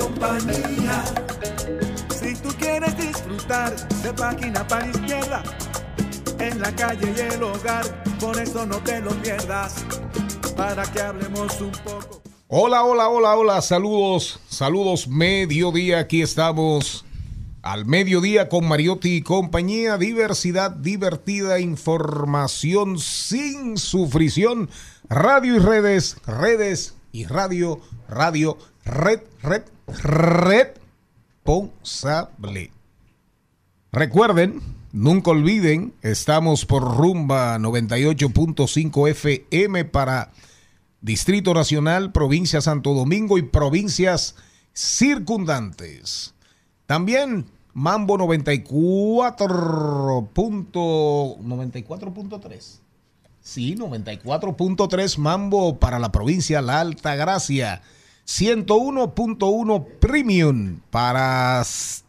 compañía. Si tú quieres disfrutar de página para izquierda, en la calle y el hogar, por eso no te lo pierdas, para que hablemos un poco. Hola, hola, hola, hola, saludos, saludos, mediodía, aquí estamos al mediodía con Mariotti y compañía, diversidad divertida, información sin sufrición, radio y redes, redes y radio, radio, red, red, responsable. Recuerden, nunca olviden, estamos por rumba 98.5 FM para Distrito Nacional, provincia Santo Domingo y provincias circundantes. También Mambo 94.94.3. Sí, 94.3 Mambo para la provincia La Alta Gracia. 101.1 Premium para,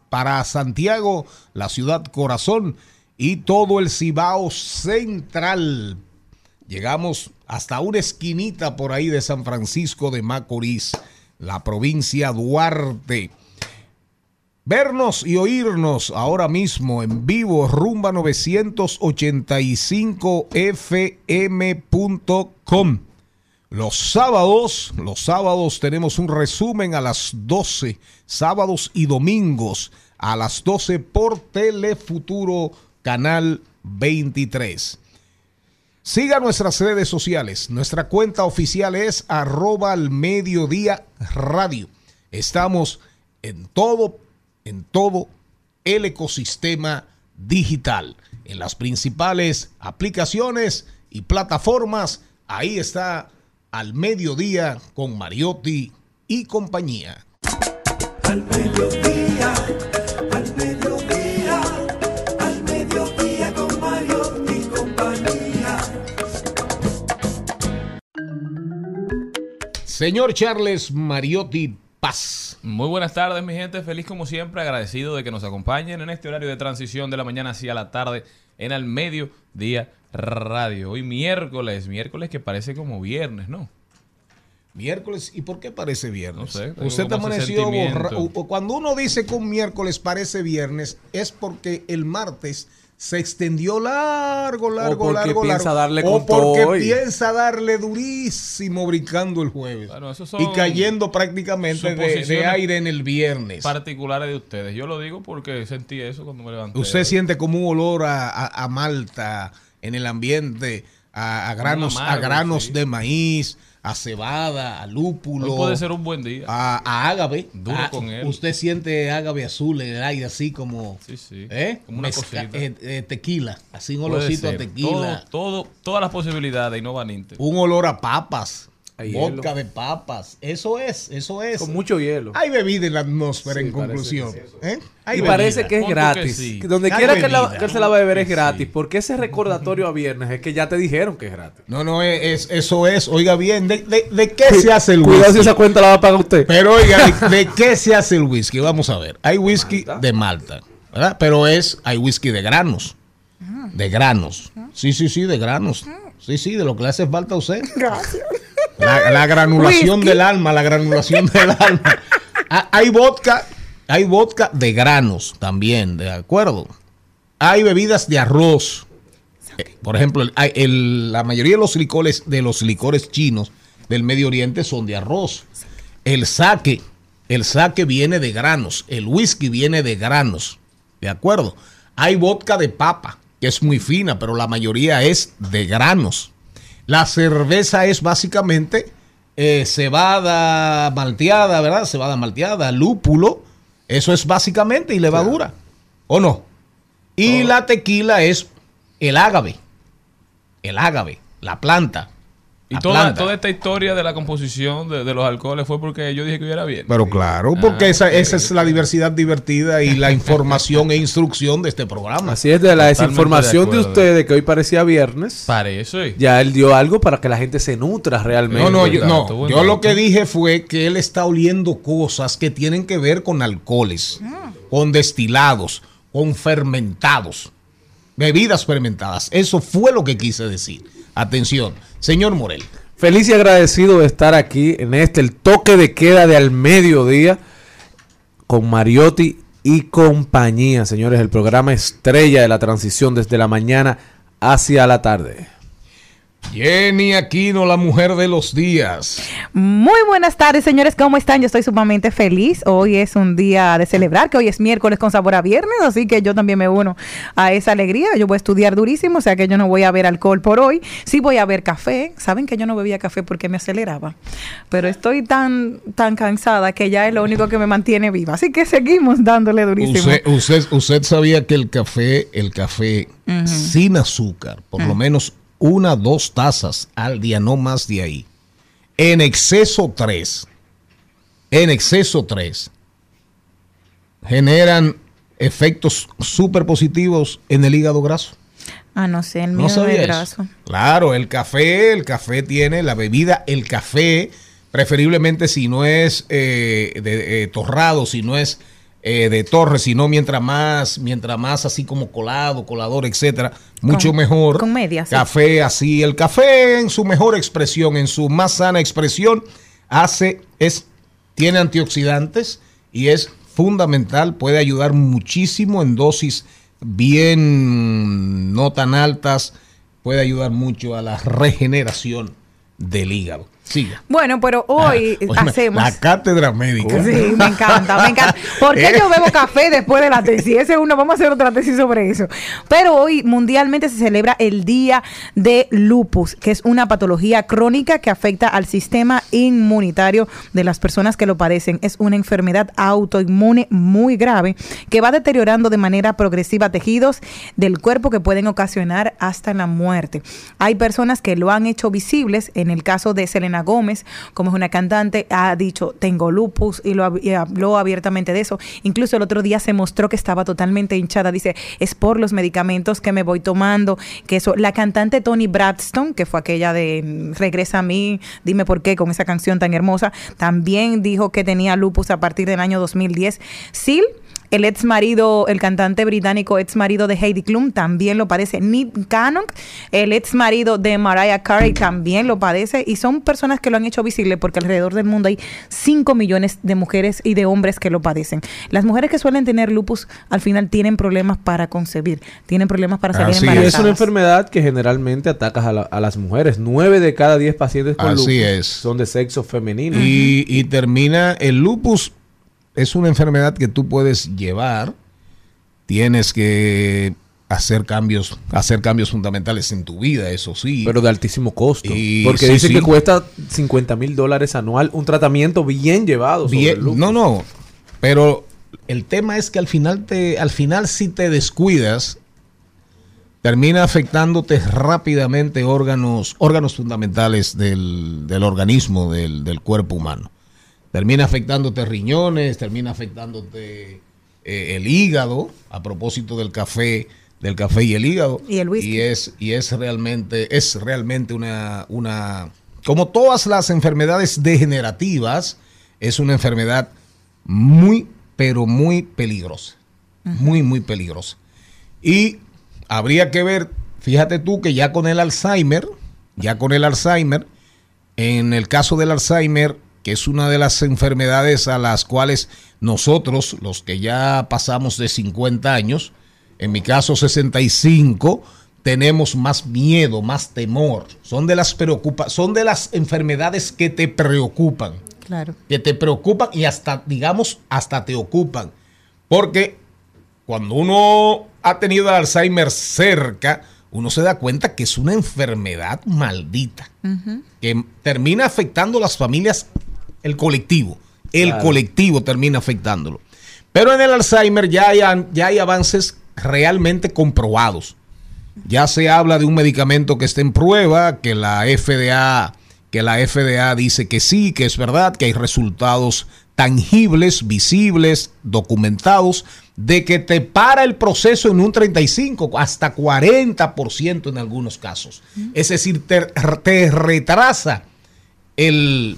para Santiago, la ciudad corazón y todo el Cibao Central. Llegamos hasta una esquinita por ahí de San Francisco de Macorís, la provincia Duarte. Vernos y oírnos ahora mismo en vivo, rumba 985fm.com. Los sábados, los sábados tenemos un resumen a las 12, sábados y domingos a las 12 por Telefuturo, canal 23. Siga nuestras redes sociales. Nuestra cuenta oficial es arroba al mediodía radio. Estamos en todo, en todo el ecosistema digital. En las principales aplicaciones y plataformas. Ahí está al mediodía con Mariotti y compañía. Al mediodía, al mediodía, al mediodía con Mario y compañía. Señor Charles Mariotti Paz. Muy buenas tardes, mi gente. Feliz como siempre, agradecido de que nos acompañen en este horario de transición de la mañana hacia la tarde en el mediodía radio. Hoy miércoles, miércoles que parece como viernes, ¿no? Miércoles, ¿y por qué parece viernes? No sé, Usted amaneció borra- Cuando uno dice que un miércoles parece viernes, es porque el martes se extendió largo, largo, porque largo, piensa largo. darle o porque hoy. piensa darle durísimo brincando el jueves. Bueno, esos son y cayendo prácticamente de, de aire en el viernes. Particulares de ustedes. Yo lo digo porque sentí eso cuando me levanté. Usted siente como un olor a, a- a malta en el ambiente, a, a granos, a amargo, granos sí. de maíz, a cebada, a lúpulo. Hoy puede ser un buen día. a, a ágave. Duro Ah, con él. Usted siente ágave azul en el aire, así como. Sí, sí. ¿eh? Como una Mezca- eh, eh, tequila, así un olorcito a tequila. Todo, todo- todas las posibilidades y no van. Un olor a papas. Vodka hielo. de papas. Eso es, eso es. Con mucho hielo. Hay bebida en la atmósfera, Sí, en conclusión. ¿eh? Hay Y bebida. parece que es que gratis. sí. Donde Hay quiera que, la- se la va a beber es Sí. gratis. Porque ese recordatorio a viernes es que ya te dijeron que es gratis. No, no, es, es- eso es. Oiga bien, ¿de, de- de qué se hace el Cuidado si whisky? esa cuenta la va a pagar usted. Pero oiga, ¿de, de qué se hace el whisky? Vamos a ver. Hay whisky de Malta, ¿verdad? Pero es, hay whisky de granos. De granos. Sí, sí, sí, de granos. Sí, sí, de lo que le hace falta a usted. Gracias. La, la granulación del alma, la granulación del alma. Ah, Hay vodka, hay vodka de granos también, ¿de acuerdo? hay bebidas de arroz. Eh, Por ejemplo, el- hay- el- la mayoría de los licores de los licores chinos del Medio Oriente son de arroz. El sake, el sake viene de granos, el whisky viene de granos. ¿De acuerdo? Hay vodka de papa, que es muy fina, pero la mayoría es de granos. La cerveza es básicamente eh, cebada malteada, ¿verdad? Cebada malteada, lúpulo. Eso es básicamente y levadura. ¿O no? Y la tequila es el ágave. El ágave, la planta. Y toda, toda esta historia de la composición de, de los alcoholes fue porque yo dije que hubiera bien. Pero claro, porque Ah, esa, ok, esa es la diversidad divertida y la información e instrucción de este programa. Así es, de la Totalmente desinformación de de, ustedes que hoy parecía viernes, Para eso. y- ya él dio algo para que la gente se nutra realmente. No, no, yo, no, yo lo que dije fue que él está oliendo cosas que tienen que ver con alcoholes, con destilados, con fermentados, bebidas fermentadas. Eso fue lo que quise decir. Atención, señor Morel. Feliz y agradecido de estar aquí en este, el toque de queda de al mediodía, con Mariotti y compañía, señores, el programa estrella de la transición desde la mañana hacia la tarde. Jenny Aquino, la mujer de los días. Muy buenas tardes, señores. ¿Cómo están? Yo estoy sumamente feliz. Hoy es un día de celebrar, que hoy es miércoles con sabor a viernes, así que yo también me uno a esa alegría. Yo voy a estudiar durísimo, o sea que yo no voy a ver alcohol por hoy. Sí voy a ver café. Saben que yo no bebía café porque me aceleraba, pero estoy tan tan cansada que ya es lo único que me mantiene viva. Así que seguimos dándole durísimo. Usted, usted, usted sabía que el café, el café sin azúcar, por lo menos una, dos tazas al día, no más de ahí. En exceso tres, en exceso tres, generan efectos súper positivos en el hígado graso. Ah, no sé, el ¿No mío es eso? graso. Claro, el café, el café tiene la bebida, el café, preferiblemente si no es eh, de, eh, torrado, si no es eh, de torre, sino mientras más, mientras más así como colado, colador, etcétera, mucho Con- mejor. con media, sí. Café así, el café en su mejor expresión, en su más sana expresión, hace, es, tiene antioxidantes y es fundamental, puede ayudar muchísimo en dosis bien no tan altas, puede ayudar mucho a la regeneración del hígado. Siga. Bueno, pero hoy Oye, hacemos. La cátedra médica. Sí, me encanta, me encanta. ¿Por qué yo bebo café después de la tesis? Ese es uno, vamos a hacer otra tesis sobre eso. Pero hoy mundialmente se celebra el Día de Lupus, que es una patología crónica que afecta al sistema inmunitario de las personas que lo padecen. Es una enfermedad autoinmune muy grave que va deteriorando de manera progresiva tejidos del cuerpo que pueden ocasionar hasta la muerte. Hay personas que lo han hecho visibles. En el caso de Selena Gómez, como es una cantante, ha dicho, tengo lupus y, lo, habló abiertamente de eso. Incluso el otro día se mostró que estaba totalmente hinchada. Dice, es por los medicamentos que me voy tomando. Que eso, la cantante Tony Braxton, que fue aquella de mm, Regresa a mí, dime por qué, con esa canción tan hermosa, también dijo que tenía lupus a partir del año 2010. Sil el ex marido, el cantante británico ex marido de Heidi Klum también lo padece. Nick Cannon, el ex marido de Mariah Carey también lo padece. Y son personas que lo han hecho visible porque alrededor del mundo hay 5 millones de mujeres y de hombres que lo padecen. Las mujeres que suelen tener lupus al final tienen problemas para concebir, tienen problemas para salir Así Y embarazadas. es una enfermedad que generalmente ataca a, la- a las mujeres. Nueve de cada diez pacientes con Así lupus es. son de sexo femenino. Y, y termina, el lupus es una enfermedad que tú puedes llevar, tienes que hacer cambios, hacer cambios fundamentales en tu vida, eso sí. pero de altísimo costo. Y- porque sí, dice sí. que cuesta 50 mil dólares anual un tratamiento bien llevado. sobre Bien- el lupus. no, no, pero el tema es que al final te, al final si te descuidas, termina afectándote rápidamente órganos, órganos fundamentales del, del organismo, del, del cuerpo humano. Termina afectándote riñones, termina afectándote eh, el hígado, a propósito del café, del café y el hígado. Y el whisky. Y es, y es realmente, es realmente una, una, como todas las enfermedades degenerativas, es una enfermedad muy, pero muy peligrosa. Muy, muy peligrosa. Y habría que ver, fíjate tú que ya con el Alzheimer, ya con el Alzheimer, en el caso del Alzheimer, que es una de las enfermedades a las cuales nosotros, los que ya pasamos de 50 años, en mi caso 65, tenemos más miedo, más temor. Son de las preocupa son de las enfermedades que te preocupan, Claro. que te preocupan y hasta, digamos, hasta te ocupan. Porque cuando uno ha tenido el Alzheimer cerca, uno se da cuenta que es una enfermedad maldita que termina afectando a las familias, el colectivo. El Claro. colectivo termina afectándolo. Pero en el Alzheimer ya hay, an- ya hay avances realmente comprobados. Ya se habla de un medicamento que está en prueba, que la FDA, que la FDA dice que sí, que es verdad, que hay resultados tangibles, visibles, documentados, de que te para el proceso en un 35, hasta 40% en algunos casos. Es decir, te, te retrasa el,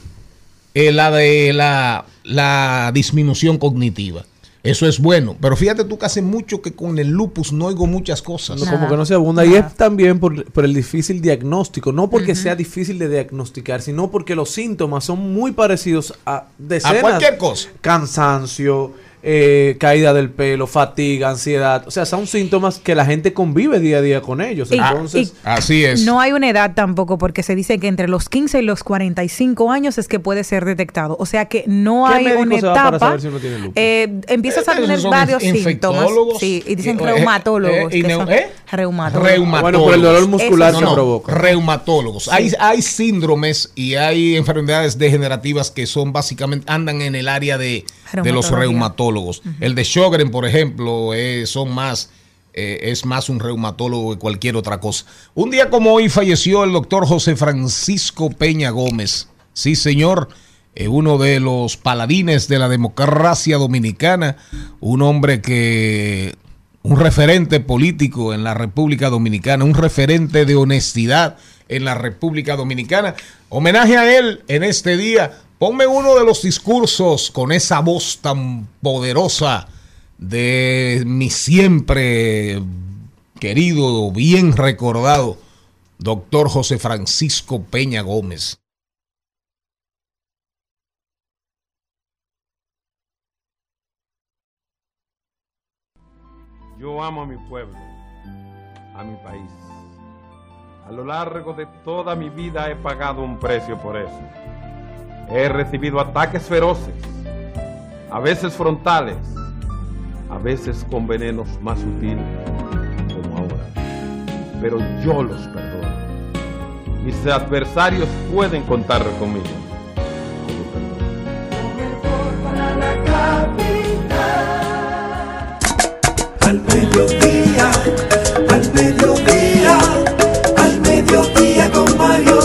la, de la, la disminución cognitiva. Eso es bueno. Pero fíjate tú que hace mucho que con el lupus no oigo muchas cosas. No, como que no se abunda. Y es también por, por el difícil diagnóstico. No porque sea difícil de diagnosticar, sino porque los síntomas son muy parecidos a decenas. A cualquier cosa. Cansancio, eh, caída del pelo, fatiga, ansiedad. O sea, son síntomas que la gente convive día a día con ellos. Y- Entonces, y- Así es. No hay una edad tampoco, porque se dice que entre los 15 y los 45 años es que puede ser detectado. O sea que no ¿Qué hay una se va para etapa. saber si uno tiene lupus? Eh, empiezas a Esos tener varios síntomas. Sí, y dicen eh, reumatólogos. eh, y son- ¿eh? Reumatólogos. Reumatólogos. bueno, por el dolor muscular se No, no, provoca. reumatólogos. Hay, hay síndromes y hay enfermedades degenerativas que son básicamente, andan en el área de, de los reumatólogos. El de Sjogren, por ejemplo, eh, son más, eh, es más un reumatólogo que cualquier otra cosa. Un día como hoy falleció el doctor José Francisco Peña Gómez. Sí, señor. eh, uno de los paladines de la democracia dominicana, un hombre que un referente político en la República Dominicana, un referente de honestidad en la República Dominicana. Homenaje a él en este día. Ponme uno de los discursos con esa voz tan poderosa de mi siempre querido, bien recordado, doctor José Francisco Peña Gómez. Yo amo a mi pueblo, a mi país. A lo largo de toda mi vida he pagado un precio por eso. He recibido ataques feroces, a veces frontales, a veces con venenos más sutiles, como ahora. Pero yo los perdono. Mis adversarios pueden contar conmigo. Al mediodía, al mediodía, al mediodía con Mario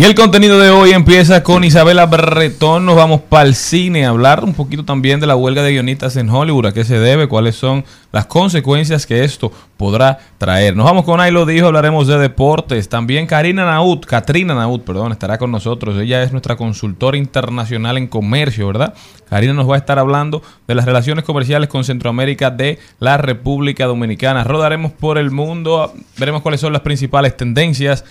Y el contenido de hoy empieza con Isabela Bretón. Nos vamos para el cine a hablar un poquito también de la huelga de guionistas en Hollywood, a qué se debe, cuáles son las consecuencias que esto podrá traer. Nos vamos con Ahí lo dijo, hablaremos de deportes. También Karina Naut, Katrina Naut, perdón, estará con nosotros. Ella es nuestra consultora internacional en comercio, ¿verdad? Karina nos va a estar hablando de las relaciones comerciales con Centroamérica de la República Dominicana. Rodaremos por el mundo, veremos cuáles son las principales tendencias.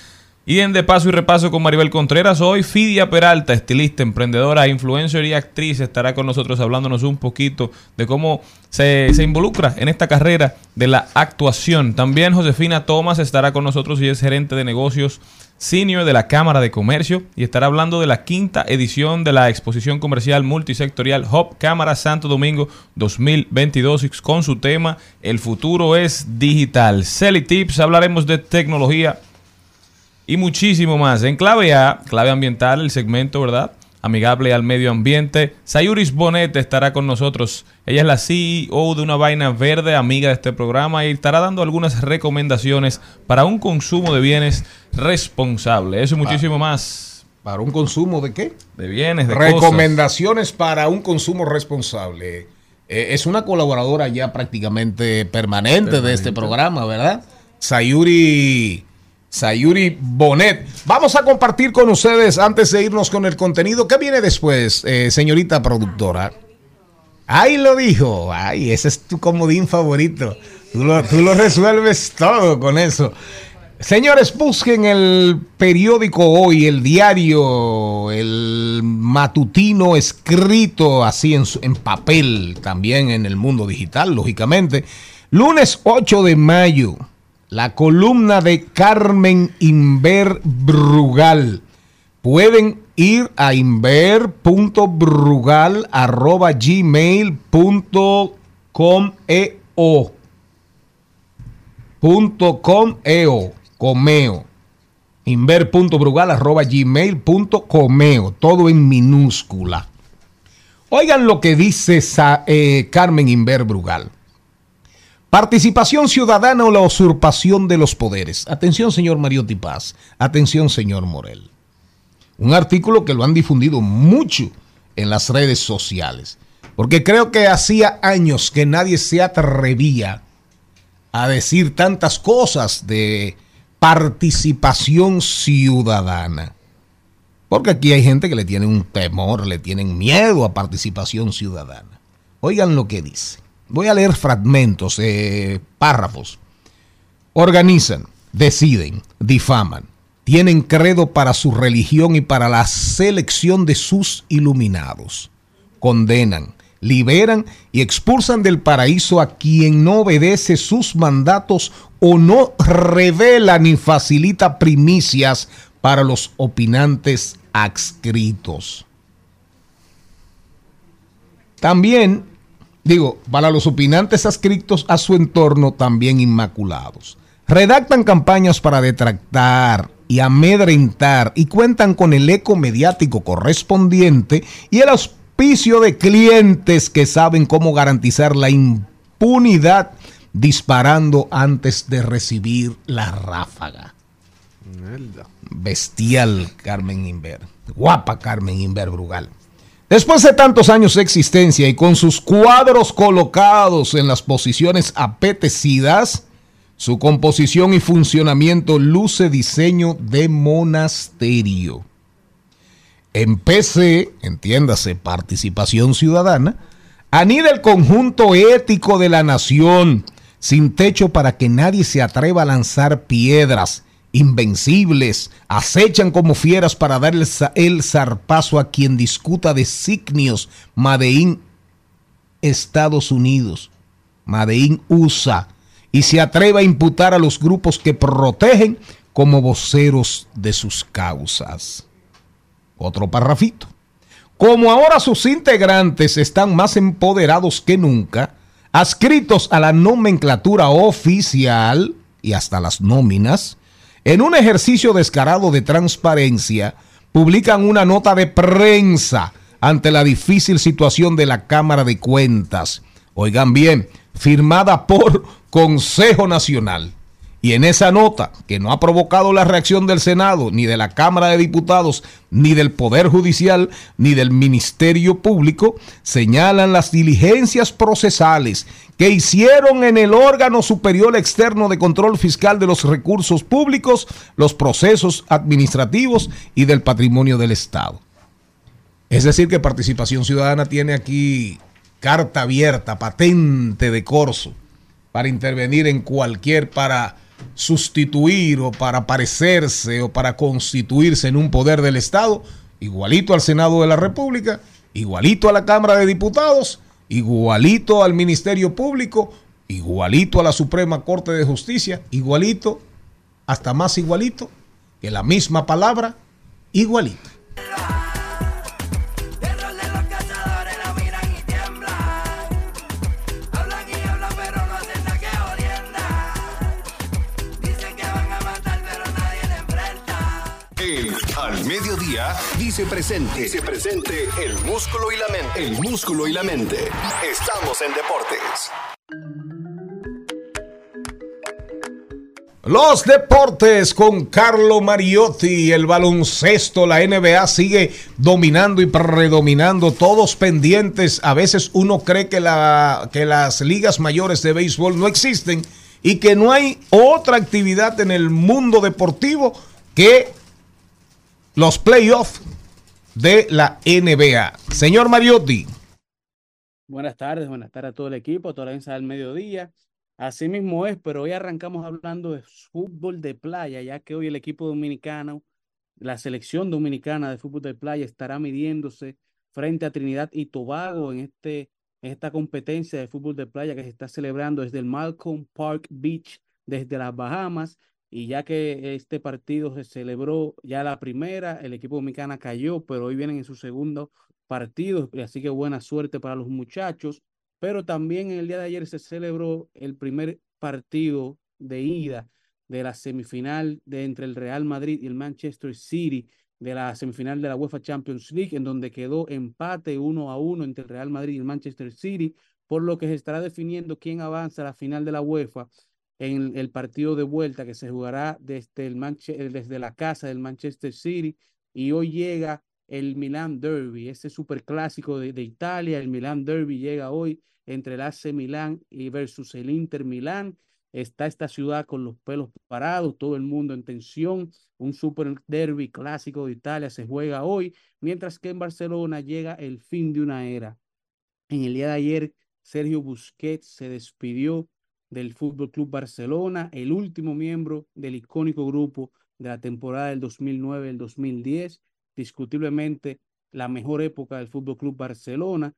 Y en De Paso y Repaso con Maribel Contreras, hoy Fidia Peralta, estilista, emprendedora, influencer y actriz, estará con nosotros hablándonos un poquito de cómo se, se involucra en esta carrera de la actuación. También Josefina Tomás estará con nosotros y es gerente de negocios senior de la Cámara de Comercio y estará hablando de la quinta edición de la exposición comercial multisectorial Hub Cámara Santo Domingo 2022 y con su tema El futuro es digital. Celi Tips, hablaremos de tecnología y muchísimo más. En clave A, clave ambiental, el segmento, ¿verdad? Amigable al medio ambiente. Sayuris Bonet estará con nosotros. Ella es la CEO de una vaina verde, amiga de este programa, y estará dando algunas recomendaciones para un consumo de bienes responsable. Eso y muchísimo más. ¿Para un consumo de qué? De bienes, de cosas. Recomendaciones para un consumo responsable. Eh, es una colaboradora ya prácticamente permanente, de este programa, ¿verdad? Sayuri, Sayuri Bonet. Vamos a compartir con ustedes antes de irnos con el contenido. ¿Qué viene después, eh, señorita productora? Ahí lo dijo. Ay, ese es tu comodín favorito. Tú lo, resuelves todo con eso. Señores, busquen el periódico hoy, el diario, el matutino escrito así en, en papel, también en el mundo digital, lógicamente. Lunes 8 de mayo, la columna de Carmen Inver Brugal. Pueden ir a inver.brugal.gmail.com eo punto com eo punto comeo. todo en minúscula. Oigan lo que dice eh, Carmen Inver Brugal participación ciudadana o la usurpación de los poderes atención señor Mariotti Paz atención señor Morel un artículo que lo han difundido mucho en las redes sociales porque creo que hacía años que nadie se atrevía a decir tantas cosas de participación ciudadana. Porque aquí hay gente que le tiene un temor, le tienen miedo a participación ciudadana. Oigan lo que dice. Voy a leer fragmentos, eh, párrafos. Organizan, deciden, difaman, tienen credo para su religión y para la selección de sus iluminados. Condenan, liberan y expulsan del paraíso a quien no obedece sus mandatos o no revela ni facilita primicias para los opinantes adscritos. También, digo, para los opinantes adscritos a su entorno también inmaculados. Redactan campañas para detractar y amedrentar y cuentan con el eco mediático correspondiente y el auspicio de clientes que saben cómo garantizar la impunidad disparando antes de recibir la ráfaga. Bestial Carmen Inver. Guapa Carmen Inver Brugal. Después de tantos años de existencia y con sus cuadros colocados en las posiciones apetecidas, su composición y funcionamiento luce diseño de monasterio. En PC, entiéndase, participación ciudadana, anida el conjunto ético de la nación, sin techo para que nadie se atreva a lanzar piedras, invencibles, acechan como fieras para dar el, za- el zarpazo a quien discuta designios Madeín Estados Unidos, Madeín USA, y se atreva a imputar a los grupos que protegen como voceros de sus causas. Otro parrafito. Como ahora sus integrantes están más empoderados que nunca, adscritos a la nomenclatura oficial y hasta las nóminas, en un ejercicio descarado de transparencia, publican una nota de prensa ante la difícil situación de la Cámara de Cuentas. Oigan bien, firmada por Consejo Nacional. Y en esa nota, que no ha provocado la reacción del Senado, ni de la Cámara de Diputados, ni del Poder Judicial, ni del Ministerio Público, señalan las diligencias procesales que hicieron en el órgano superior externo de control fiscal de los recursos públicos, los procesos administrativos y del patrimonio del Estado. Es decir, que Participación Ciudadana tiene aquí carta abierta, patente de corso, para intervenir en cualquier, para sustituir o para parecerse o para constituirse en un poder del Estado, igualito al Senado de la República, igualito a la Cámara de Diputados, igualito al Ministerio Público, igualito a la Suprema Corte de Justicia, igualito, hasta más igualito, que la misma palabra, igualito. Mediodía dice presente. Dice presente el músculo y la mente. El músculo y la mente. Estamos en deportes. Los deportes con Carlo Mariotti, el baloncesto, la NBA sigue dominando y predominando, todos pendientes. A veces uno cree que, la, que las ligas mayores de béisbol no existen y que no hay otra actividad en el mundo deportivo que los playoffs de la NBA. Señor Mariotti. Buenas tardes, buenas tardes a todo el equipo, a toda la audiencia del mediodía. Así mismo es, pero hoy arrancamos hablando de fútbol de playa, ya que hoy el equipo dominicano, la selección dominicana de fútbol de playa estará midiéndose frente a Trinidad y Tobago en, este, en esta competencia de fútbol de playa que se está celebrando desde el Malcolm Park Beach, desde las Bahamas. Y ya que este partido se celebró ya la primera, el equipo dominicano cayó, pero hoy vienen en su segundo partido, así que buena suerte para los muchachos. Pero también el día de ayer se celebró el primer partido de ida de la semifinal de entre el Real Madrid y el Manchester City de la semifinal de la UEFA Champions League, en donde quedó empate uno a uno entre el Real Madrid y el Manchester City, por lo que se estará definiendo quién avanza a la final de la UEFA en el partido de vuelta que se jugará desde, el desde la casa del Manchester City. Y hoy llega el Milan Derby, ese superclásico de, de Italia. El Milan Derby llega hoy entre el AC Milan y versus el Inter Milán. Está esta ciudad con los pelos parados, todo el mundo en tensión. Un super derby clásico de Italia se juega hoy, mientras que en Barcelona llega el fin de una era. En el día de ayer, Sergio Busquets se despidió del Fútbol Club Barcelona, el último miembro del icónico grupo de la temporada del 2009 el 2010, discutiblemente la mejor época del Fútbol Club Barcelona.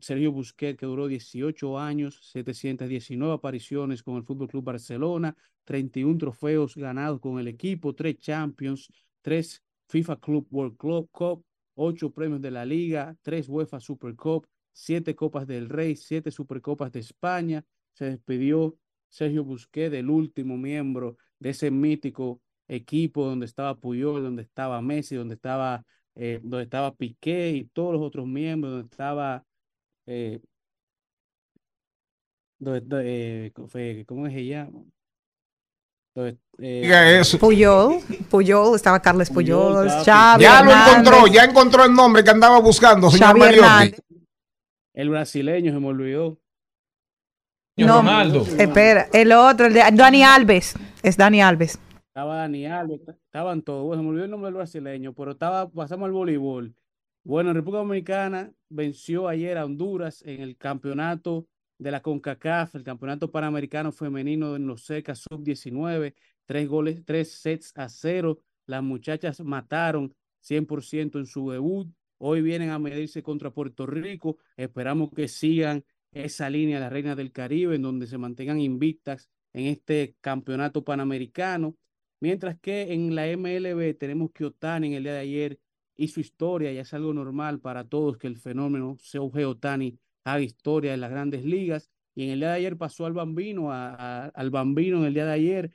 Sergio Busquets, que duró 18 años, 719 apariciones con el Fútbol Club Barcelona, 31 trofeos ganados con el equipo, 3 Champions, 3 FIFA Club World Cup, 8 premios de la Liga, 3 UEFA Super Cup, 7 Copas del Rey, 7 Supercopas de España. Se despidió Sergio Busquets, del último miembro de ese mítico equipo donde estaba Puyol, donde estaba Messi, donde estaba, eh, donde estaba Piqué y todos los otros miembros, donde estaba eh, eh, ¿cómo se llama? Eh, Puyol, Puyol, estaba Carles Puyol, Ya lo encontró, ya encontró el nombre que andaba buscando, señor El brasileño se me olvidó. No, Ronaldo. Espera, el otro, el de Dani Alves, es Dani Alves. Estaba Dani Alves, estaban todos, se me olvidó el nombre del brasileño, pero estaba, pasamos al voleibol. Bueno, República Dominicana venció ayer a Honduras en el campeonato de la CONCACAF, el campeonato panamericano femenino en los SECA sub-19, tres goles, tres sets a cero. Las muchachas mataron 100% en su debut. Hoy vienen a medirse contra Puerto Rico. Esperamos que sigan esa línea de la Reina del Caribe, en donde se mantengan invictas en este campeonato panamericano. Mientras que en la MLB tenemos que Otani en el día de ayer su historia, ya es algo normal para todos que el fenómeno Shohei Otani haga historia en las grandes ligas. Y en el día de ayer pasó al Bambino, a, al Bambino en el día de ayer,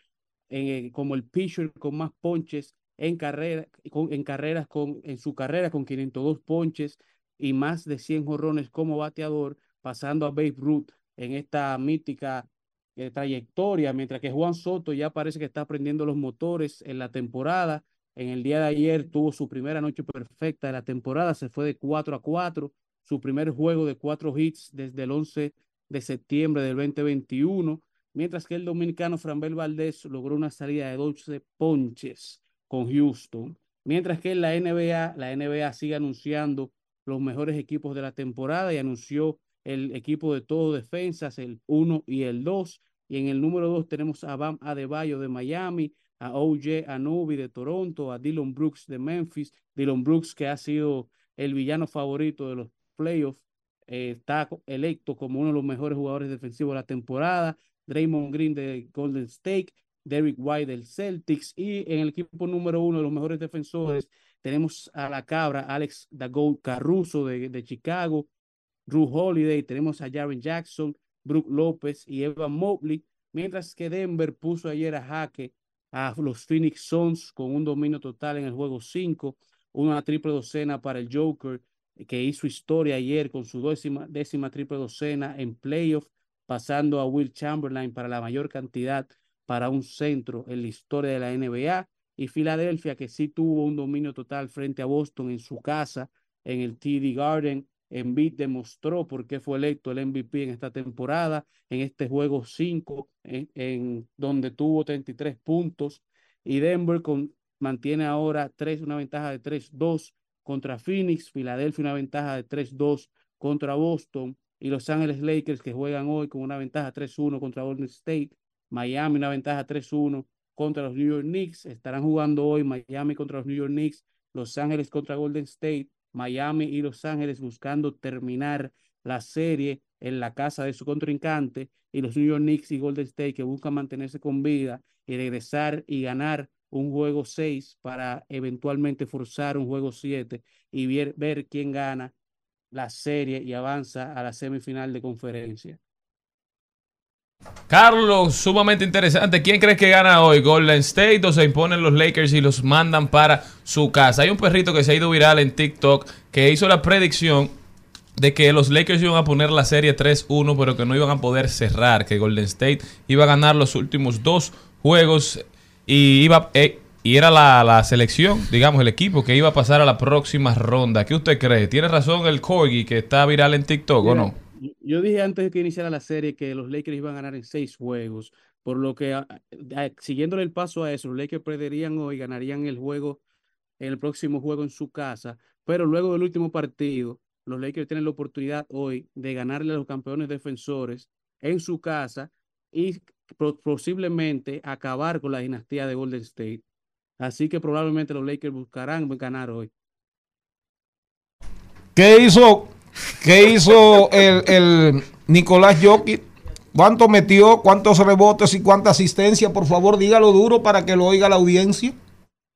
en, como el pitcher con más ponches en, carrera, en carreras, con, en su carrera con 502 ponches y más de 100 jorrones como bateador, pasando a Babe Ruth en esta mítica eh, trayectoria, mientras que Juan Soto ya parece que está aprendiendo los motores en la temporada. En el día de ayer tuvo su primera noche perfecta de la temporada, se fue de 4 a 4, su primer juego de cuatro hits desde el 11 de septiembre del 2021, mientras que el dominicano Franbel Valdés logró una salida de 12 ponches con Houston, mientras que en la NBA, la NBA sigue anunciando los mejores equipos de la temporada y anunció el equipo de todo defensas, el 1 y el 2, y en el número 2 tenemos a Bam Adebayo de Miami, a OJ Anubi de Toronto, a Dylan Brooks de Memphis. Dylan Brooks, que ha sido el villano favorito de los playoffs, eh, está electo como uno de los mejores jugadores defensivos de la temporada. Draymond Green de Golden State, Derrick White del Celtics y en el equipo número uno de los mejores defensores tenemos a la cabra Alex Dagold Caruso de, de Chicago, Drew Holiday, tenemos a Jaren Jackson, Brook López y Evan Mobley, mientras que Denver puso ayer a jaque a los Phoenix Suns con un dominio total en el juego 5, una triple docena para el Joker que hizo historia ayer con su décima, décima triple docena en playoff, pasando a Will Chamberlain para la mayor cantidad para un centro en la historia de la NBA. Y Filadelfia, que sí tuvo un dominio total frente a Boston en su casa, en el TD Garden, Embiid demostró por qué fue electo el MVP en esta temporada, en este juego 5, en, donde tuvo 33 puntos. Y Denver con, mantiene ahora tres, una ventaja de 3-2 contra Phoenix, Filadelfia una ventaja de 3-2 contra Boston. y Los Ángeles Lakers que juegan hoy con una ventaja 3-1 contra Golden State. Miami una ventaja 3-1 contra los New York Knicks. Estarán jugando hoy Miami contra los New York Knicks, Los Ángeles contra Golden State, Miami y Los Ángeles buscando terminar la serie en la casa de su contrincante y los New York Knicks y Golden State que buscan mantenerse con vida y regresar y ganar un juego 6 para eventualmente forzar un juego 7 y ver, ver quién gana la serie y avanza a la semifinal de conferencia. Carlos, sumamente interesante. ¿Quién crees que gana hoy? ¿Golden State o se imponen los Lakers y los mandan para su casa? Hay un perrito que se ha ido viral en TikTok que hizo la predicción de que los Lakers iban a poner la serie 3-1, pero que no iban a poder cerrar, que Golden State iba a ganar los últimos dos juegos y iba eh, era la, selección, digamos, el equipo que iba a pasar a la próxima ronda. ¿Qué usted cree? ¿Tiene razón el Corgi que está viral en TikTok o no? Yo dije antes de que iniciara la serie que los Lakers iban a ganar en seis juegos, por lo que a- a- siguiéndole el paso a eso, los Lakers perderían hoy, ganarían el juego, el próximo juego en su casa, pero luego del último partido, los Lakers tienen la oportunidad hoy de ganarle a los campeones defensores en su casa y posiblemente acabar con la dinastía de Golden State. Así que probablemente los Lakers buscarán ganar hoy. ¿Qué hizo, qué hizo el, el Nicolás Jokic? ¿Cuánto metió? ¿Cuántos rebotes y cuánta asistencia? Por favor, dígalo duro para que lo oiga la audiencia.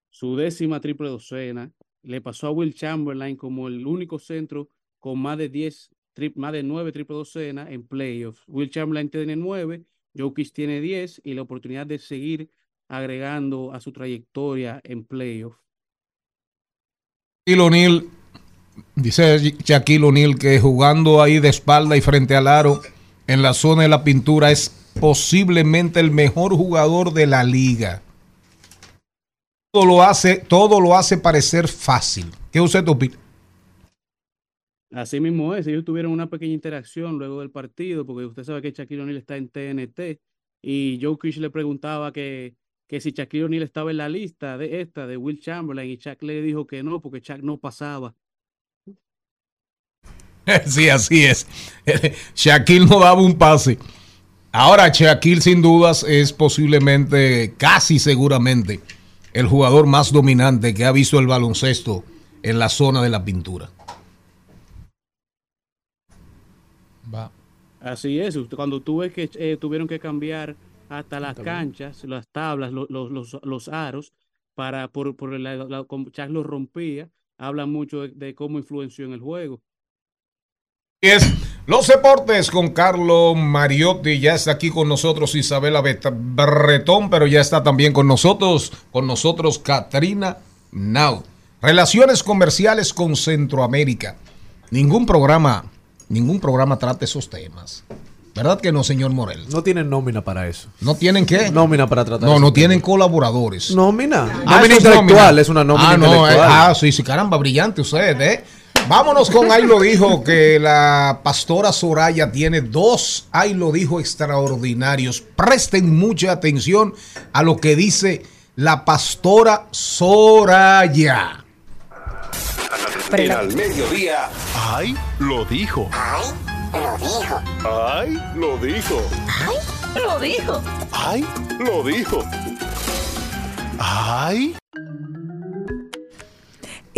su décima triple docena. Le pasó a Will Chamberlain como el único centro con más de 10, tri- más de 9 triple docenas en playoffs. Will Chamberlain tiene 9, Jokic tiene 10 y la oportunidad de seguir agregando a su trayectoria en playoffs. Shaquille O'Neal, dice Shaquille O'Neal que jugando ahí de espalda y frente al aro en la zona de la pintura es posiblemente el mejor jugador de la liga. Todo lo hace, todo lo hace parecer fácil. ¿Qué usted opina? Así mismo es, ellos tuvieron una pequeña interacción luego del partido, porque usted sabe que Shaquille O'Neal está en TNT y Jokic le preguntaba que, que si Shaquille O'Neal estaba en la lista de esta, de Will Chamberlain, y Shaq le dijo que no, porque Shaq no pasaba. Sí, así es. Shaquille no daba un pase. Ahora Shaquille sin dudas es posiblemente, casi seguramente, el jugador más dominante que ha visto el baloncesto en la zona de la pintura. Va. Así es, cuando tú ves que eh, tuvieron que cambiar hasta las canchas, las tablas, lo- lo- los, los aros, para por, por la, la- como Shaq los rompía, habla mucho de, de cómo influenció en el juego. Es los deportes con Carlos Mariotti. Ya está aquí con nosotros Isabela Bretón, pero ya está también con nosotros, con nosotros Katrina Now. Relaciones comerciales con Centroamérica. Ningún programa, ningún programa trata esos temas. ¿Verdad que no, señor Morel? No tienen nómina para eso. ¿No tienen qué? Nómina para tratar No, no tienen colaboradores. Nómina. Ah, nómina es intelectual, nómina. es una nómina ah, no, intelectual. eh, ah, sí, sí, caramba, brillante usted, ¿eh? Vámonos con Ahí lo dijo, que la pastora Soraya tiene dos Ahí lo dijo extraordinarios. Presten mucha atención a lo que dice la pastora Soraya. En al mediodía. ¡Ay! Lo dijo. ¡Ay! Lo dijo. ¡Ay! Lo dijo. Lo dijo. ¡Ay! Lo dijo. ¡Ay!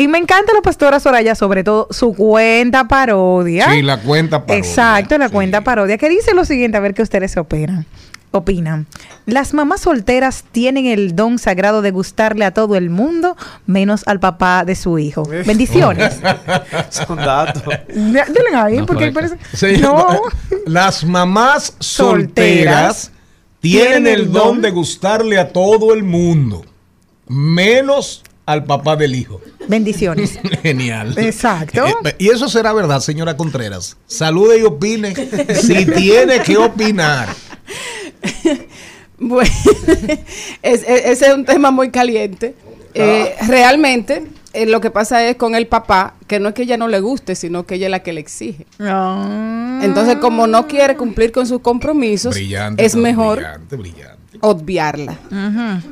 Y me encanta la pastora Soraya, sobre todo su cuenta parodia. Sí, la cuenta parodia. Exacto, la Sí. cuenta parodia, que dice lo siguiente, a ver qué ustedes opinan. Opinan. Las mamás solteras tienen el don sagrado de gustarle a todo el mundo, menos al papá de su hijo. Bendiciones. Son datos. Denle ahí, No, porque parece. Sí, No. Las mamás Solteras solteras tienen el don de gustarle a todo el mundo, menos al papá del hijo. Bendiciones. Genial. Exacto. Eh, Y eso será verdad, señora Contreras. Salude y opine si tiene que opinar. Bueno, es- es- ese es un tema muy caliente. Eh, realmente, eh, lo que pasa es con el papá, que no es que ella no le guste, sino que ella es la que le exige. Ah. Entonces, como no quiere cumplir con sus compromisos, Brillante. es mejor Brillante, brillante. Obviarla.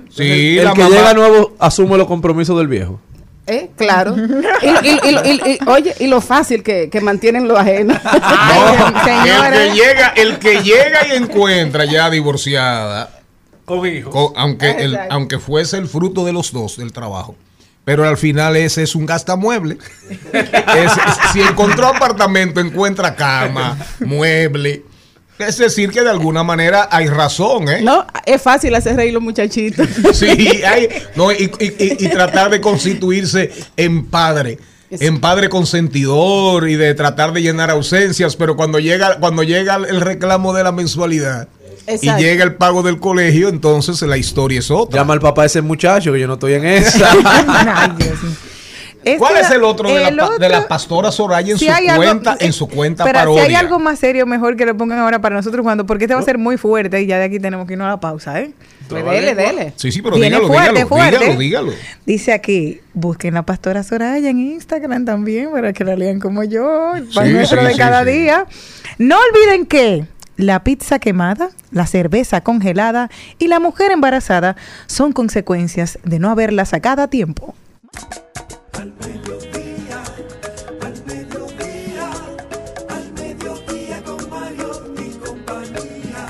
Sí, el la que mamá- llega nuevo asume los compromisos del viejo. ¿Eh? Claro. Y, y- y- y- y- oye, y lo fácil que, que mantienen lo ajeno. No, el que llega, el que llega y encuentra ya divorciada, Con hijos. aunque, el, aunque fuese el fruto de los dos del trabajo. Pero al final ese es un gastamueble. Es- es- si encontró apartamento, encuentra cama, mueble. Es decir, que de alguna manera hay razón, ¿eh? No, es fácil hacer reír los muchachitos. Sí, hay, no, y, y- y- y tratar de constituirse en padre, en padre consentidor y de tratar de llenar ausencias, pero cuando llega, cuando llega el reclamo de la mensualidad Exacto. y llega el pago del colegio, entonces la historia es otra. Llama al papá de ese muchacho que yo no estoy en esa. ¿Cuál es el otro de, la, de otro- la pastora Soraya en si su algo- cuenta, eh, en su cuenta pero parodia? si hay algo más serio, mejor que lo pongan ahora para nosotros cuando, porque este va a ser muy fuerte y ya de aquí tenemos que irnos a la pausa, ¿eh? Pues dele, dele. Sí, sí, pero Viene dígalo, fuerte, dígalo, fuerte. dígalo, dígalo. Dice aquí, busquen la pastora Soraya en Instagram también para que la lean como yo, el pan Sí, nuestro sí, de sí, cada día. No olviden que la pizza quemada, la cerveza congelada y la mujer embarazada son consecuencias de no haberla sacado a tiempo. Al mediodía, al mediodía, al mediodía con Mario y compañía.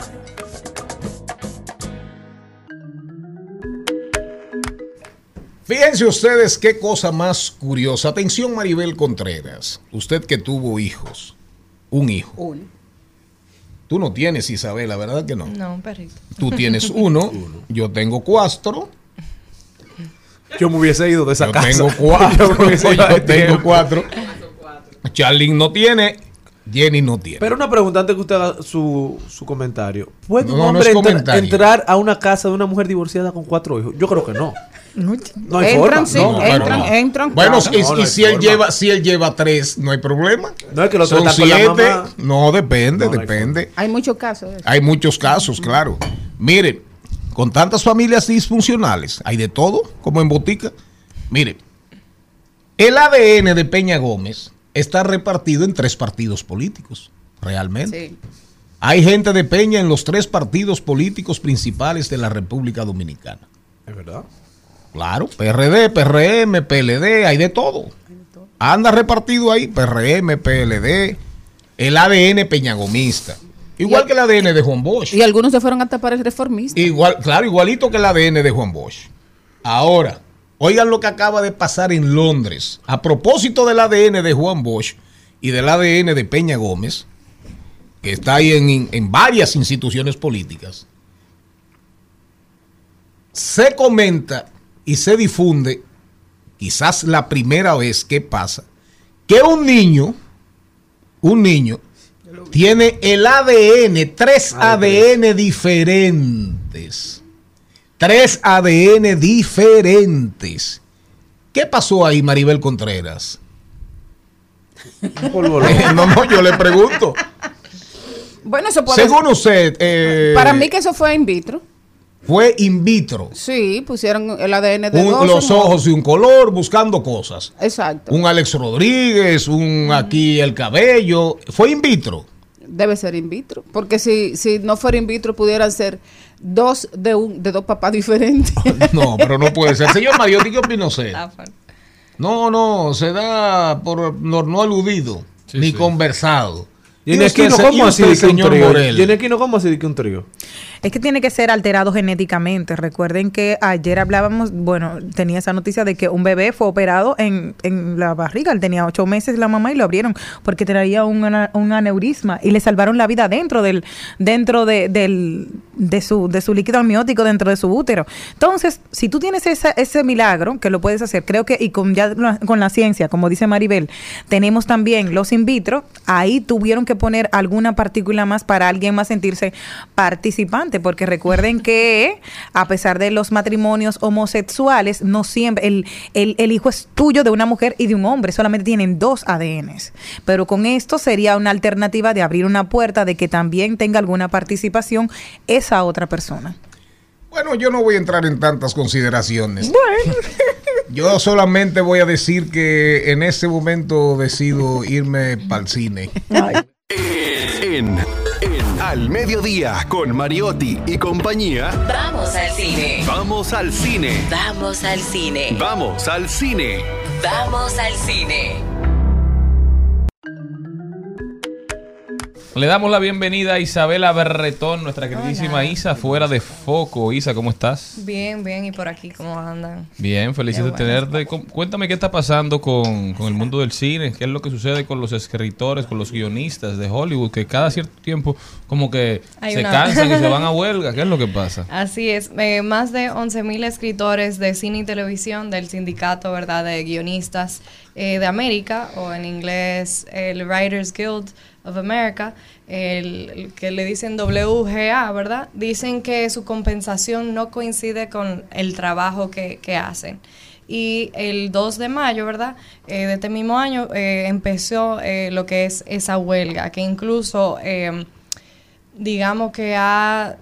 Fíjense ustedes qué cosa más curiosa. Atención Maribel Contreras, usted que tuvo hijos, un hijo. Tú no tienes Isabela, ¿verdad que no? No, un perrito. Tú tienes uno, yo tengo cuatro, Yo me hubiese ido de esa yo casa. tengo Yo cuatro, yo tengo tiempo. cuatro. Charlene no tiene, Jenny no tiene. Pero una pregunta antes que usted haga su, su comentario. ¿Puede No, un no hombre es entra- comentario. entrar a una casa de una mujer divorciada con cuatro hijos? Yo creo que no. No hay Entran, forma. sí, No, entran, no. entran. Bueno, claro. y, No, no y si él lleva, si él lleva tres, no hay problema. No es que los Son están con la siete. mamá. No, depende, No, no hay depende. Hay muchos casos. Hay muchos casos, claro. Miren, con tantas familias disfuncionales, hay de todo, como en botica. Miren, el ADN de Peña Gómez está repartido en tres partidos políticos, realmente. Sí. Hay gente de Peña en los tres partidos políticos principales de la República Dominicana. Es verdad. Claro, PRD, PRM, PLD, hay de todo. Anda repartido ahí, PRM, PLD, el ADN peñagomista. Igual Y- que el ADN de Juan Bosch. Y algunos se fueron hasta para el reformista. Igual, claro, igualito que el ADN de Juan Bosch. Ahora, oigan lo que acaba de pasar en Londres. A propósito del ADN de Juan Bosch y del ADN de Peña Gómez, que está ahí en, en varias instituciones políticas, se comenta y se difunde, quizás la primera vez que pasa, que un niño, un niño, tiene el ADN, tres ADN diferentes. Tres ADN diferentes. ¿Qué pasó ahí, Maribel Contreras? No, no, yo le pregunto. Bueno, eso puede Según usted, eh, Para mí que eso fue in vitro. fue in vitro. Sí, pusieron el ADN de Un- dos los ojos y un color, buscando cosas. Exacto. Un Alex Rodríguez, un aquí el cabello. Fue in vitro. Debe ser in vitro. Porque si, si no fuera in vitro, pudieran ser dos de un de dos papás diferentes. No, pero no puede ser. Señor Mariotti, ¿qué opina usted? Fuerte. No, no, se da por no, no aludido, ni sí. conversado. Y en ¿Y usted, Esquino, se- ¿cómo y así usted, que un señor? Morel? Y en Esquino, ¿cómo así de que un trío? Es que tiene que ser alterado genéticamente. Recuerden que ayer hablábamos, bueno, tenía esa noticia de que un bebé fue operado en, en la barriga. Él tenía ocho meses la mamá y lo abrieron porque traía un, un aneurisma y le salvaron la vida dentro del, dentro de, del, de su, de su líquido amniótico dentro de su útero. Entonces, si tú tienes esa- ese milagro, que lo puedes hacer, creo que, y con ya con la ciencia, como dice Maribel, tenemos también los in vitro, ahí tuvieron que poner alguna partícula más para alguien más sentirse participante, porque recuerden que a pesar de los matrimonios homosexuales, no siempre, el, el, el hijo es tuyo de una mujer y de un hombre, solamente tienen dos ADNs. Pero con esto sería una alternativa de abrir una puerta de que también tenga alguna participación esa otra persona. Bueno, yo no voy a entrar en tantas consideraciones. Yo solamente voy a decir que en este momento decido irme para el cine. En Al Mediodía, con Mariotti y compañía, Vamos al cine. vamos al cine. Vamos al cine. Vamos al cine. Vamos al cine. Le damos la bienvenida a Isabela Berretón, nuestra queridísima Isa, fuera de foco. Isa, ¿cómo estás? Bien, bien, y por aquí, ¿cómo andan? Bien, feliz de bueno. tenerte. Cu- Cuéntame qué está pasando con, con el mundo del cine, qué es lo que sucede con los escritores, con los guionistas de Hollywood, que cada cierto tiempo como que Hay se una- cansan y se van a huelga. ¿Qué es lo que pasa? Así es, eh, más de 11.000 escritores de cine y televisión del sindicato, ¿verdad?, de guionistas eh, de América, o en inglés el Writers Guild of America, el, que le dicen WGA, ¿verdad? Dicen que su compensación no coincide con el trabajo que, que hacen. Y el 2 de mayo, ¿verdad? Eh, de este mismo año eh, empezó eh, lo que es esa huelga, que incluso... eh, digamos que ha,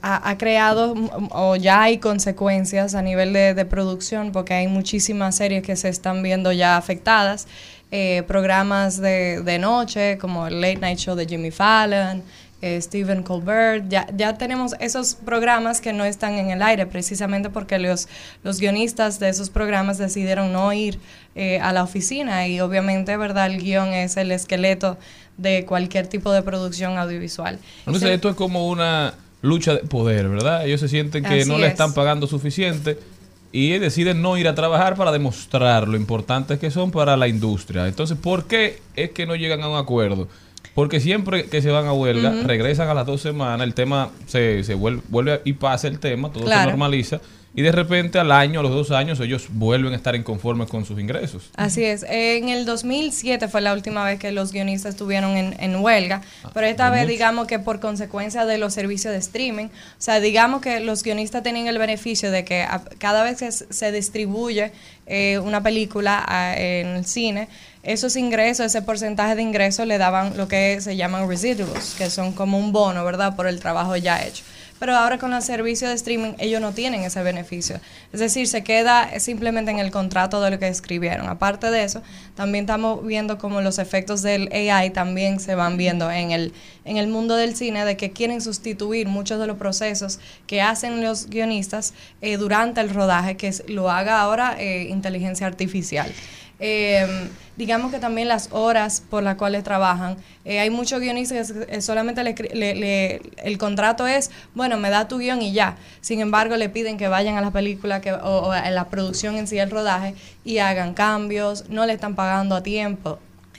ha, creado o ya hay consecuencias a nivel de producción porque hay muchísimas series que se están viendo ya afectadas. Eh, programas de, de noche como el Late Night Show de Jimmy Fallon, eh, Stephen Colbert, ya, ya tenemos esos programas que no están en el aire precisamente porque los, los guionistas de esos programas decidieron no ir eh, a la oficina y obviamente, ¿verdad? El guion es el esqueleto de cualquier tipo de producción audiovisual. Entonces esto es como una lucha de poder, ¿verdad? Ellos se sienten que no le es. están pagando suficiente y deciden no ir a trabajar para demostrar lo importantes que son para la industria. Entonces, ¿por qué es que no llegan a un acuerdo? Porque siempre que se van a huelga, regresan a las dos semanas, el tema se, se vuelve, vuelve y pasa el tema, todo se normaliza y de repente al año, a los dos años, ellos vuelven a estar inconformes con sus ingresos. Así es. En el 2007 fue la última vez que los guionistas estuvieron en, en huelga, pero esta vez mucho. digamos que por consecuencia de los servicios de streaming, o sea, digamos que los guionistas tienen el beneficio de que a- cada vez que se se distribuye eh, una película a- en el cine, esos ingresos, ese porcentaje de ingresos le daban lo que se llaman residuals, que son como un bono, ¿verdad? Por el trabajo ya hecho. Pero ahora con los servicios de streaming ellos no tienen ese beneficio. Es decir, se queda simplemente en el contrato de lo que escribieron. Aparte de eso, también estamos viendo como los efectos del AI también se van viendo en el, en el mundo del cine, de que quieren sustituir muchos de los procesos que hacen los guionistas eh, durante el rodaje, que lo haga ahora eh, inteligencia artificial. Eh, digamos que también las horas por las cuales trabajan. Eh, hay muchos guionistas que solamente le, escri- le- le- el contrato es, bueno, me da tu guion y ya. Sin embargo, le piden que vayan a la película que, o, o a la producción en sí, el rodaje, y hagan cambios, no le están pagando a tiempo.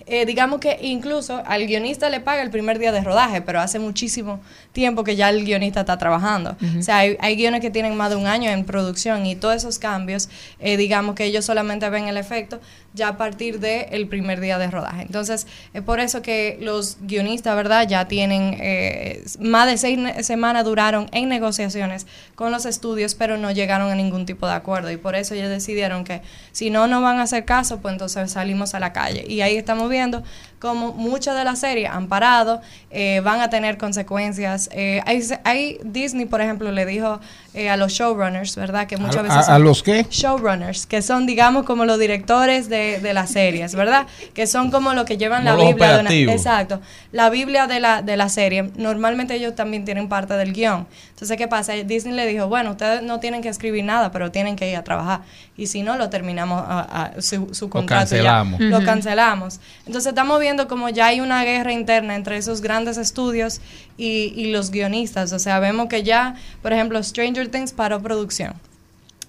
Eh, digamos que incluso al guionista le paga el primer día de rodaje, pero hace muchísimo tiempo que ya el guionista está trabajando. O sea, hay, hay guiones que tienen más de un año en producción y todos esos cambios, eh, digamos que ellos solamente ven el efecto ya a partir del primer día de rodaje. Entonces, es por eso que los guionistas, ¿verdad? Ya tienen eh, más de seis semanas duraron en negociaciones con los estudios, pero no llegaron a ningún tipo de acuerdo. Y por eso ellos decidieron que si no nos van a hacer caso, pues entonces salimos a la calle. Y ahí estamos viendo como muchas de las series han parado, eh, van a tener consecuencias. Eh, hay, hay- Disney, por ejemplo, le dijo eh, a los showrunners, ¿verdad? Que muchas ¿A- veces... a- son a los qué? Showrunners, que son, digamos, como los directores de, de las series, ¿verdad? Que son como los que llevan la Como Biblia. de una- operativos. exacto. La Biblia de la, de la serie. Normalmente ellos también tienen parte del guion. Entonces, ¿qué pasa? Disney le dijo, bueno, ustedes no tienen que escribir nada, pero tienen que ir a trabajar. Y si no, lo terminamos, a- a- su, su contrato ya. cancelamos. Lo cancelamos. Entonces, estamos viendo como ya hay una guerra interna entre esos grandes estudios y, y los guionistas. O sea, vemos que ya, por ejemplo, Stranger Things paró producción.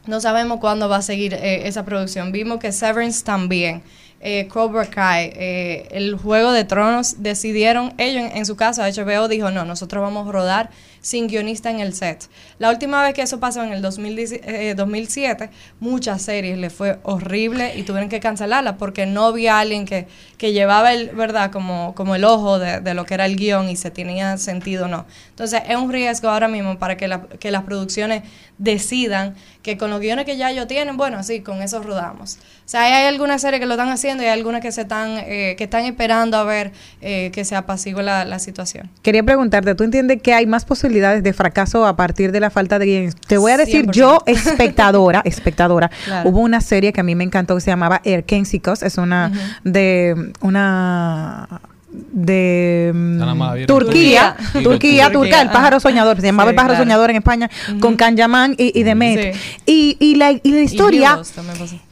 No sabemos cuándo va a seguir eh, esa producción. Vimos que Severance también. Eh, Cobra Kai, eh, el Juego de Tronos, decidieron, ellos en, en su caso, HBO dijo, no, nosotros vamos a rodar sin guionista en el set. La última vez que eso pasó en el 2010 eh, 2007, muchas series le fue horrible y tuvieron que cancelarla porque no había alguien que, que llevaba el, ¿verdad? Como, como el ojo de, de lo que era el guion y se tenía sentido o no. Entonces es un riesgo ahora mismo para que, la- que las producciones decidan que con los guiones que ya ellos tienen, bueno, sí, con eso rodamos. O sea, hay algunas series que lo están haciendo y hay algunas que se están, eh, que están esperando a ver eh, que se apacigue la, la situación. Quería preguntarte, ¿tú entiendes que hay más posibilidades de fracaso a partir de la falta de guiones? Te voy a decir, 100%. yo, espectadora, espectadora, Claro. hubo una serie que a mí me encantó que se llamaba Erkensicos, es una de una de mm. Turquía, Turquía. Turquía, Turquía, Turquía, el ah. pájaro soñador, se llamaba Sí, el pájaro claro. soñador en España, con Kanyaman y, y Demet. Sí. Y, y la, y la historia.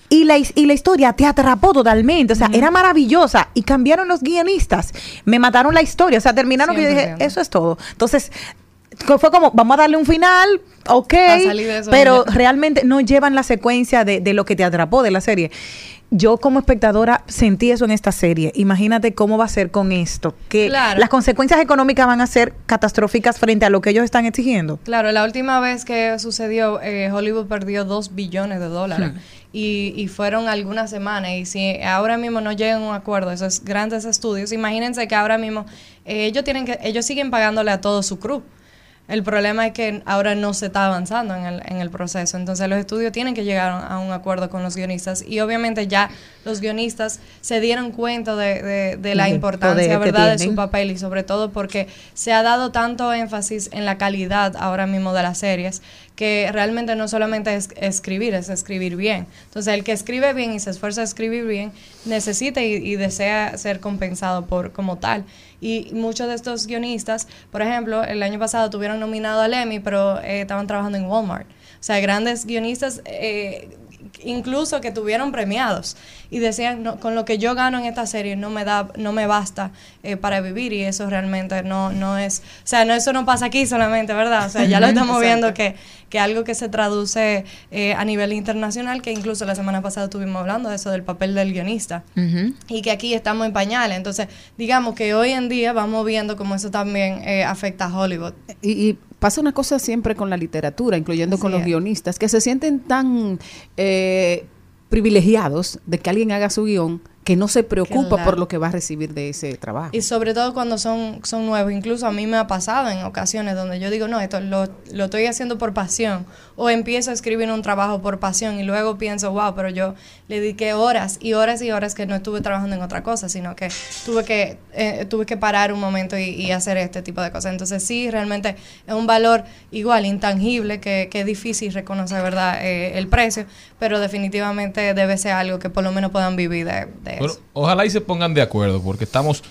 Y la, y la historia te atrapó totalmente, o sea, era maravillosa. Y cambiaron los guionistas, me mataron la historia, o sea, terminaron que yo dije, 100%. eso es todo. Entonces, fue como, vamos a darle un final, ok, A salir de eso pero realmente no llevan la secuencia de, de lo que te atrapó de la serie. Yo como espectadora sentí eso en esta serie. Imagínate cómo va a ser con esto, que Claro. las consecuencias económicas van a ser catastróficas frente a lo que ellos están exigiendo. Claro, la última vez que sucedió, eh, Hollywood perdió 2 billones de dólares. Hmm. Y, y fueron algunas semanas. Y si ahora mismo no llegan a un acuerdo, esos grandes estudios, imagínense que ahora mismo eh, ellos tienen que, ellos siguen pagándole a todo su crew. El problema es que ahora no se está avanzando en el, en el proceso. Entonces los estudios tienen que llegar a un acuerdo con los guionistas. Y obviamente ya los guionistas se dieron cuenta de, de- de la importancia, ¿verdad?, de su papel y sobre todo porque se ha dado tanto énfasis en la calidad ahora mismo de las series que realmente no solamente es escribir, es escribir bien. Entonces, el que escribe bien y se esfuerza a escribir bien necesita y, y desea ser compensado por como tal. Y muchos de estos guionistas, por ejemplo, el año pasado tuvieron nominado al Emmy, pero eh, estaban trabajando en Walmart. O sea, grandes guionistas eh, incluso que tuvieron premiados. Y decían no, con lo que yo gano en esta serie no me da no me basta eh, para vivir y eso realmente no no es o sea no eso no pasa aquí solamente verdad o sea ya lo estamos viendo que que algo que se traduce eh, a nivel internacional que incluso la semana pasada estuvimos hablando de eso del papel del guionista. Y que aquí estamos en pañales. Entonces digamos que hoy en día vamos viendo cómo eso también eh, afecta a Hollywood. Y, y pasa una cosa siempre con la literatura, incluyendo con los guionistas, que se sienten tan eh, privilegiados de que alguien haga su guion que no se preocupa Claro. por lo que va a recibir de ese trabajo. Y sobre todo cuando son, son nuevos. Incluso a mí me ha pasado en ocasiones donde yo digo, no, esto lo, lo estoy haciendo por pasión. O empiezo a escribir un trabajo por pasión y luego pienso, wow, pero yo le dediqué horas y horas y horas que no estuve trabajando en otra cosa, sino que tuve que, eh, tuve que parar un momento y, y hacer este tipo de cosas. Entonces sí, realmente es un valor igual, intangible, que, que es difícil reconocer, ¿verdad?, eh, el precio, pero definitivamente debe ser algo que por lo menos puedan vivir de, de Bueno, eso. ojalá y se pongan de acuerdo, porque estamos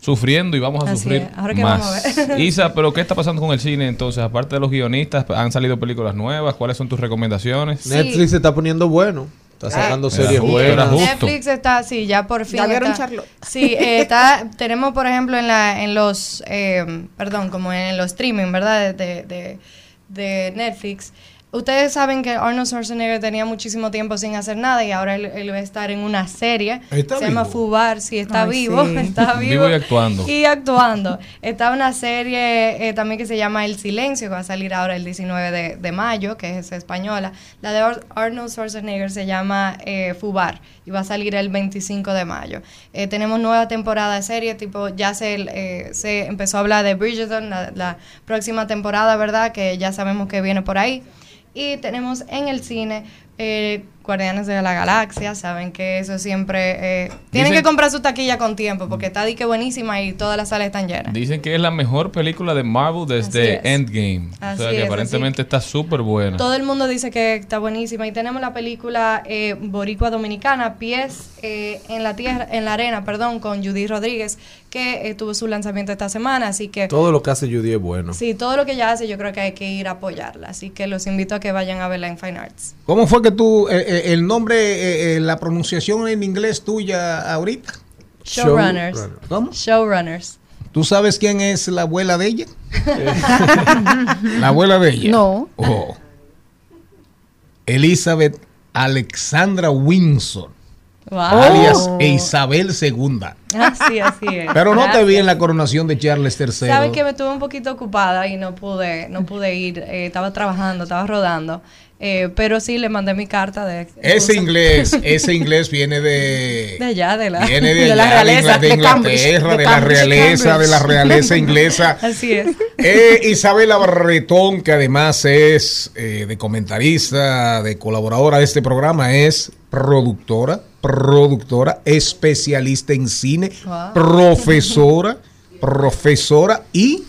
sufriendo y vamos a Así sufrir es. Ahora que más. vamos a ver. Isa, pero ¿qué está pasando con el cine entonces? Aparte de los guionistas, ¿han salido películas nuevas? ¿Cuáles son tus recomendaciones? Netflix se está poniendo bueno. Está sacando Era series buenas. Netflix está, sí, ya por fin. ¿Ya vieron está- Charlotte? Sí, eh, está, tenemos por ejemplo en la, en los, eh, perdón, como en los streaming, ¿verdad? De, de, de Netflix. Ustedes saben que Arnold Schwarzenegger tenía muchísimo tiempo sin hacer nada y ahora él, él va a estar en una serie. ¿Está se llama vivo? Fubar, sí, está Ay, vivo, sí. está vivo. Vivo y actuando. Y actuando. Está una serie eh, también que se llama El Silencio, que va a salir ahora el 19 de, de mayo, que es española. La de Ar- Arnold Schwarzenegger se llama eh, Fubar y va a salir el 25 de mayo. Eh, tenemos nueva temporada de serie, tipo, ya se, eh, se empezó a hablar de Bridgerton, la, la próxima temporada, ¿verdad? Que ya sabemos que viene por ahí. Y tenemos en el cine eh, Guardianes de la Galaxia, saben que eso siempre... eh, tienen Dicen- que comprar su taquilla con tiempo porque está di que buenísima y todas las salas están llenas. Dicen que es la mejor película de Marvel desde Así es. Endgame. o Así sea que es, aparentemente está súper buena. Todo el mundo dice que está buenísima y tenemos la película eh, Boricua Dominicana, Pies eh, en la tierra, en la arena, perdón, con Judy Rodríguez, que eh, tuvo su lanzamiento esta semana, así que Todo lo que hace Judy es bueno. sí, todo lo que ella hace yo creo que hay que ir a apoyarla, así que los invito a que vayan a verla en Fine Arts. ¿Cómo fue que tú, el nombre, eh, eh, la pronunciación en inglés tuya ahorita? Showrunners. Showrunner. ¿Cómo? Showrunners. ¿Tú sabes quién es la abuela de ella? la abuela de ella. No. Oh. Elizabeth Alexandra Windsor, Wow. alias Isabel II. Así, así es. Pero no te vi en la coronación de Charles III. Sabes que me estuve un poquito ocupada y no pude, no pude ir. eh, estaba trabajando, estaba rodando. Eh, pero sí le mandé mi carta de. Ese inglés, ese inglés viene de... De allá, de la. Viene de, de la realeza, de, de Inglaterra, Cambridge, de, de la realeza, de la realeza inglesa. Así es. Eh, Isabela Barretón, que además es eh, de comentarista, de colaboradora de este programa, es productora, productora, especialista en cine, Wow. profesora, profesora y,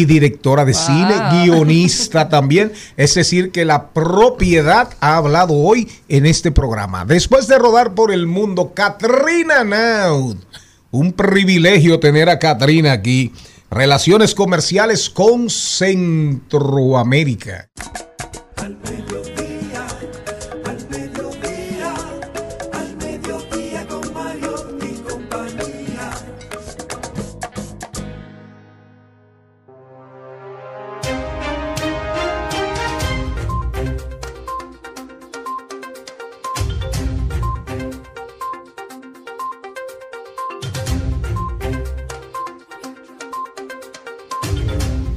y directora de Wow. cine, guionista también. Es decir, que la propiedad ha hablado hoy en este programa. Después de rodar por el mundo, Katrina Naud. Un privilegio tener a Katrina aquí. Relaciones comerciales con Centroamérica. Al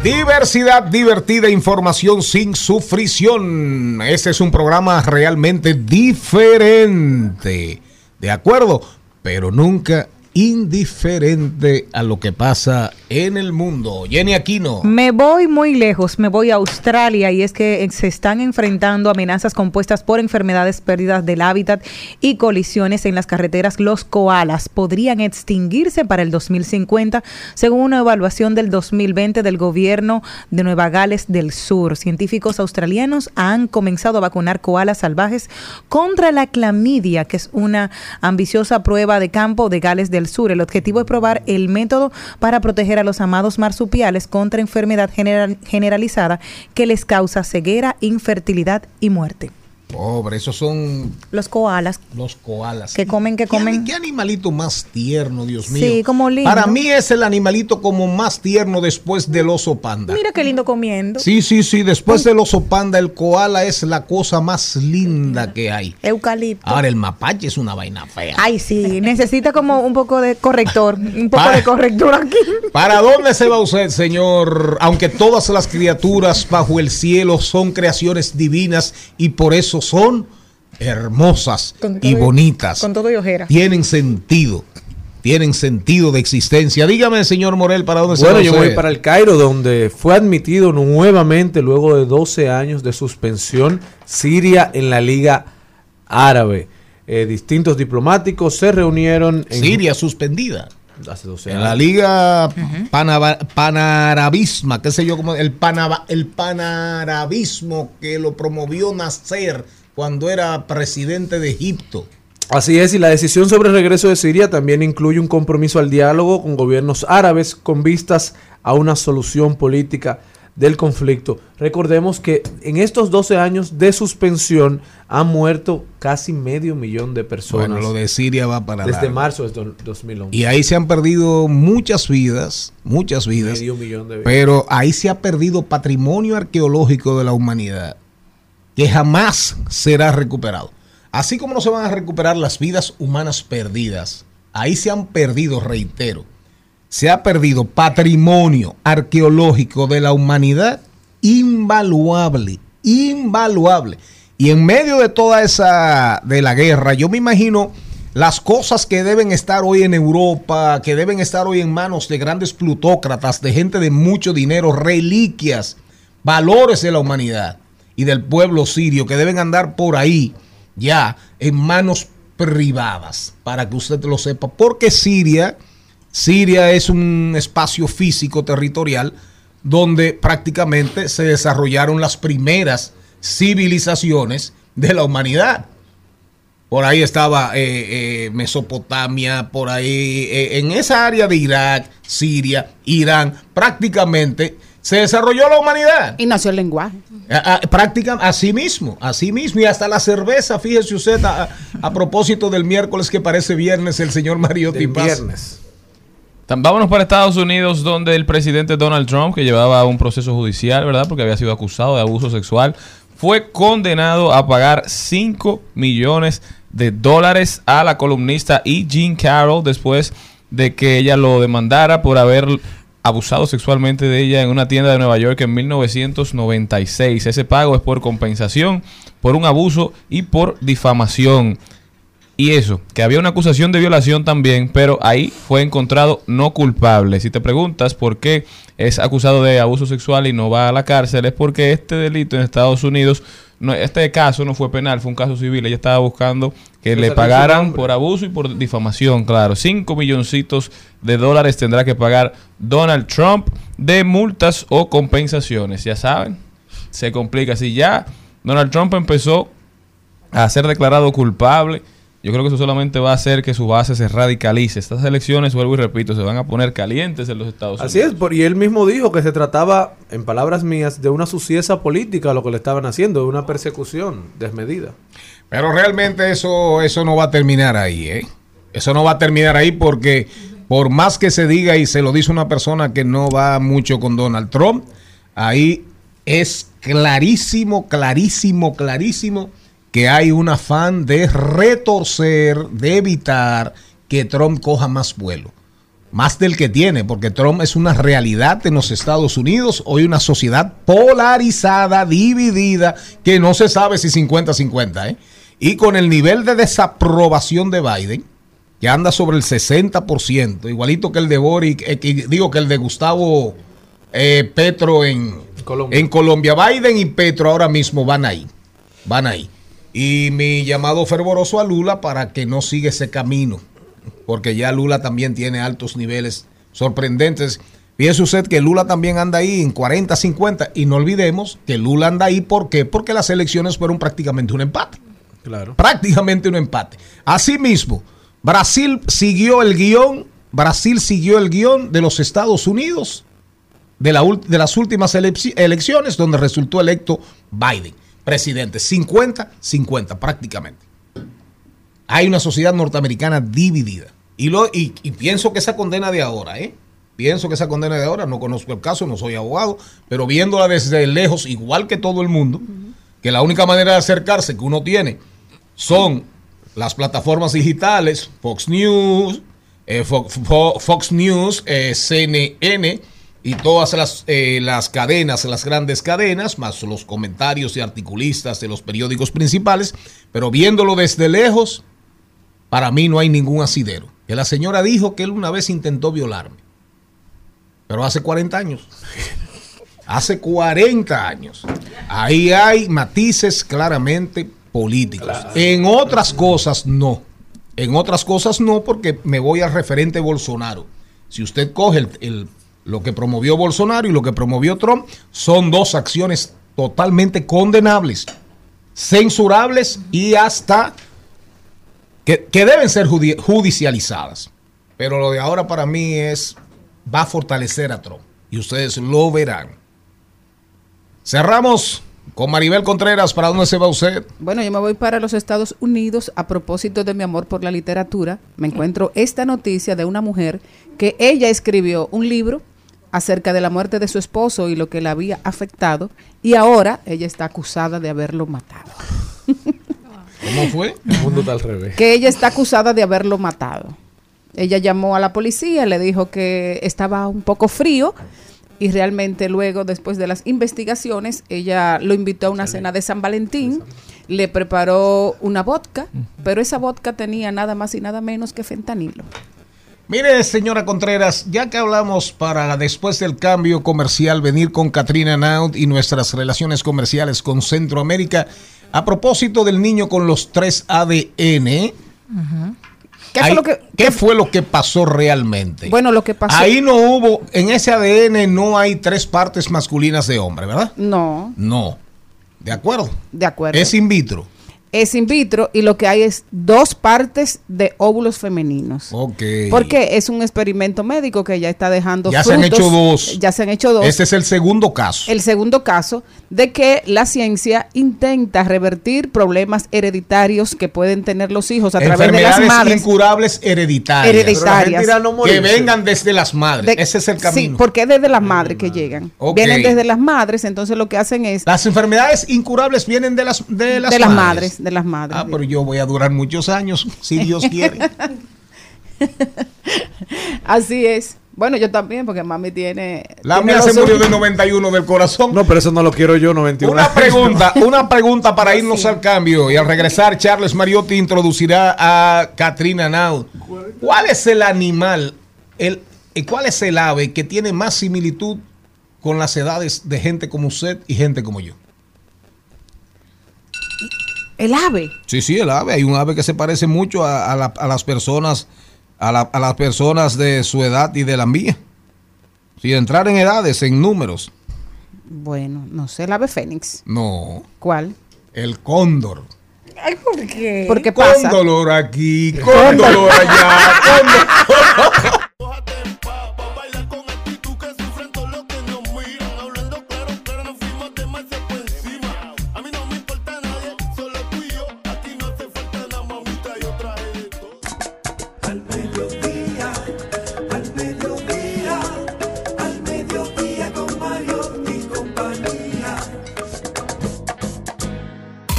Diversidad divertida, información sin sufrición. Este es un programa realmente diferente. ¿De acuerdo? Pero nunca indiferente a lo que pasa en el mundo. Jenny Aquino. Me voy muy lejos, me voy a Australia y es que eh, se están enfrentando amenazas compuestas por enfermedades, pérdidas del hábitat y colisiones en las carreteras. Los koalas podrían extinguirse para el 2050, según una evaluación del 2020 del gobierno de Nueva Gales del Sur. Científicos australianos han comenzado a vacunar koalas salvajes contra la clamidia, que es una ambiciosa prueba de campo de Gales del Sur. El objetivo es probar el método para proteger a los amados marsupiales contra enfermedad general- generalizada que les causa ceguera, infertilidad y muerte. Pobre, esos son Los koalas los koalas. que comen, que ¿Qué, comen. ani- qué animalito más tierno, Dios mío. Sí, como lindo. Para mí es el animalito como más tierno después del oso panda. Mira qué lindo comiendo. Sí, sí, sí. Después del oso panda, el koala es la cosa más linda que hay. Eucalipto. Ahora, el mapache es una vaina fea. Ay, sí, necesita como un poco de corrector, un poco Para- de corrector aquí. ¿Para dónde se va usted, señor? Aunque todas las criaturas bajo el cielo son creaciones divinas y por eso son hermosas y bonitas. Con todo y ojera. Tienen sentido. Tienen sentido de existencia. Dígame, señor Morel, ¿para dónde se Bueno, va yo usted? voy para el Cairo, donde fue admitido nuevamente, luego de 12 años de suspensión, Siria en la Liga Árabe. Eh, distintos diplomáticos se reunieron en Siria suspendida. Hace 12 En años. la liga panaba- panarabisma, qué sé yo, como el, panaba- el panarabismo que lo promovió Nasser cuando era presidente de Egipto. Así es, y la decisión sobre el regreso de Siria también incluye un compromiso al diálogo con gobiernos árabes con vistas a una solución política del conflicto. Recordemos que en estos 12 años de suspensión han muerto casi medio millón de personas Bueno, lo de Siria va para desde largo. marzo de do- 2011. Y ahí se han perdido muchas vidas, muchas vidas. Medio millón de vidas. Pero ahí se ha perdido patrimonio arqueológico de la humanidad que jamás será recuperado. Así como no se van a recuperar las vidas humanas perdidas, ahí se han perdido, reitero, se ha perdido patrimonio arqueológico de la humanidad invaluable, invaluable. Y en medio de toda esa, de la guerra, yo me imagino las cosas que deben estar hoy en Europa, que deben estar hoy en manos de grandes plutócratas, de gente de mucho dinero, reliquias, valores de la humanidad y del pueblo sirio que deben andar por ahí ya en manos privadas, para que usted lo sepa, porque Siria, Siria es un espacio físico territorial donde prácticamente se desarrollaron las primeras civilizaciones de la humanidad. Por ahí estaba eh, eh, Mesopotamia, por ahí, eh, en esa área de Irak, Siria, Irán, prácticamente se desarrolló la humanidad. Y nació el lenguaje. A- a- práctica así mismo, así mismo. Y hasta la cerveza, fíjese usted, a, a propósito del miércoles que parece viernes, el señor Mariotti Del Paz. viernes. Vámonos para Estados Unidos, donde el presidente Donald Trump, que llevaba un proceso judicial, ¿verdad? Porque había sido acusado de abuso sexual, fue condenado a pagar 5 millones de dólares a la columnista E. Jean Carroll después de que ella lo demandara por haber abusado sexualmente de ella en una tienda de Nueva York en 1996. Ese pago es por compensación, por un abuso y por difamación. Y eso, que había una acusación de violación también, pero ahí fue encontrado no culpable. Si te preguntas por qué es acusado de abuso sexual y no va a la cárcel, es porque este delito en Estados Unidos, no, este caso no fue penal, fue un caso civil. Ella estaba buscando que le pagaran por abuso y por difamación, claro. Cinco milloncitos de dólares tendrá que pagar Donald Trump de multas o compensaciones. Ya saben, se complica. Si ya Donald Trump empezó a ser declarado culpable, yo creo que eso solamente va a hacer que su base se radicalice. Estas elecciones, vuelvo y repito, se van a poner calientes en los Estados Así Unidos. es, por- y él mismo dijo que se trataba, en palabras mías, de una suciesa política lo que le estaban haciendo, de una persecución desmedida. Pero realmente eso, eso no va a terminar ahí, ¿eh? Eso no va a terminar ahí porque por más que se diga y se lo dice una persona que no va mucho con Donald Trump, ahí es clarísimo, clarísimo, clarísimo que hay un afán de retorcer, de evitar que Trump coja más vuelo. más del que tiene, porque Trump es una realidad en los Estados Unidos, hoy una sociedad polarizada, dividida, que no se sabe si 50-50, ¿eh? Y con el nivel de desaprobación de Biden, que anda sobre el 60%, igualito que el de Boric, eh, que- digo que el de Gustavo eh, Petro en Colombia. en Colombia. Biden y Petro ahora mismo van ahí, van ahí. Y mi llamado fervoroso a Lula para que no siga ese camino, porque ya Lula también tiene altos niveles sorprendentes. Fíjese usted que Lula también anda ahí en 40, 50 y no olvidemos que Lula anda ahí, ¿por qué? Porque las elecciones fueron prácticamente un empate Claro. prácticamente un empate. Asimismo, Brasil siguió el guion, Brasil siguió el guion de los Estados Unidos de, la de las últimas elecciones donde resultó electo Biden, presidente, 50-50 prácticamente. Hay una sociedad norteamericana dividida. Y, lo, y, y pienso que esa condena de ahora, ¿eh? Pienso que esa condena de ahora, no conozco el caso, no soy abogado, pero viéndola desde lejos, igual que todo el mundo, que la única manera de acercarse que uno tiene son las plataformas digitales, Fox News, eh, Fo- Fo- Fox News, eh, CNN y todas las, eh, las cadenas, las grandes cadenas, más los comentarios y articulistas de los periódicos principales, pero viéndolo desde lejos, para mí no hay ningún asidero. Que la señora dijo que él una vez intentó violarme, pero hace 40 años. Hace 40 años. Ahí hay matices claramente políticos. En otras cosas no. En otras cosas no, porque me voy al referente Bolsonaro. Si usted coge el- el- lo que promovió Bolsonaro y lo que promovió Trump, son dos acciones totalmente condenables, censurables y hasta que, deben ser judi- judicializadas. Pero lo de ahora para mí es, va a fortalecer a Trump. Y ustedes lo verán. Cerramos con Maribel Contreras. ¿Para dónde se va usted? Bueno, yo me voy para los Estados Unidos a propósito de mi amor por la literatura. Me encuentro esta noticia de una mujer que ella escribió un libro acerca de la muerte de su esposo y lo que le había afectado y ahora ella está acusada de haberlo matado. ¿Cómo fue? El mundo está al revés. Que ella está acusada de haberlo matado. Ella llamó a la policía, le dijo que estaba un poco frío y realmente luego, después de las investigaciones, ella lo invitó a una cena de San Valentín, le preparó una vodka, pero esa vodka tenía nada más y nada menos que fentanilo. Mire, señora Contreras, ya que hablamos para después del cambio comercial venir con Katrina Naud y nuestras relaciones comerciales con Centroamérica, a propósito del niño con los tres ADN, ¿Qué ahí- fue lo que, ¿qué fue lo que pasó realmente? bueno, lo que pasó? Ahí no hubo, en ese ADN no hay tres partes masculinas de hombre, ¿verdad? No, No. ¿De acuerdo? de acuerdo. Es in vitro. Es in vitro y lo que hay es dos partes de óvulos femeninos. Ok. Porque es un experimento médico que ya está dejando Ya se han hecho dos. Ya se han hecho dos. Este es el segundo caso. El segundo caso de que la ciencia intenta revertir problemas hereditarios que pueden tener los hijos a través de las Enfermedades madres. incurables hereditarias. Hereditarias. Pero la gente irá a no Que vengan desde las madres. De- Ese es el Sí, camino. porque es desde las madres que llegan. Vienen desde las madres, entonces lo que hacen es Las enfermedades incurables vienen de las de las, de las madres. Madres, de las madres. Ah, pero yo voy a durar muchos años, si Dios quiere. Así es. Bueno, yo también, porque mami tiene. La tiene mía se murió de 91 del corazón. No, pero eso no lo quiero yo, 91. Una pregunta, una pregunta para irnos al cambio. Y al regresar, Charles Mariotti introducirá a Katrina Naud. ¿Cuál es el animal, el, eh, cuál es el ave que tiene más similitud con las edades de gente como usted y gente como yo? El ave. Sí, sí, el ave. Hay un ave que se parece mucho a, a la- a las personas, a, la- a las personas de su edad y de la mía. Sin entrar en edades, en números. Bueno, no sé, el ave fénix. No, ¿Cuál? el cóndor. Ay, ¿por qué? ¿Por qué Con pasa? dolor aquí, con dolor allá, con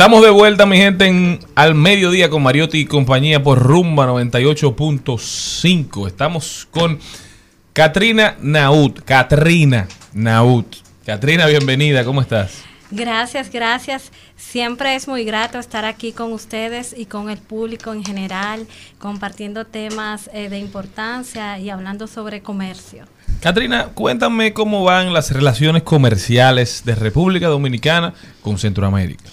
Estamos de vuelta, mi gente, en al mediodía con Mariotti y compañía por Rumba 98.5. Estamos con Katrina Naut. Katrina Naut. Katrina, bienvenida, ¿cómo estás? Gracias, gracias. Siempre es muy grato estar aquí con ustedes y con el público en general, compartiendo temas eh, de importancia y hablando sobre comercio. Katrina, cuéntame cómo van las relaciones comerciales de República Dominicana con Centroamérica.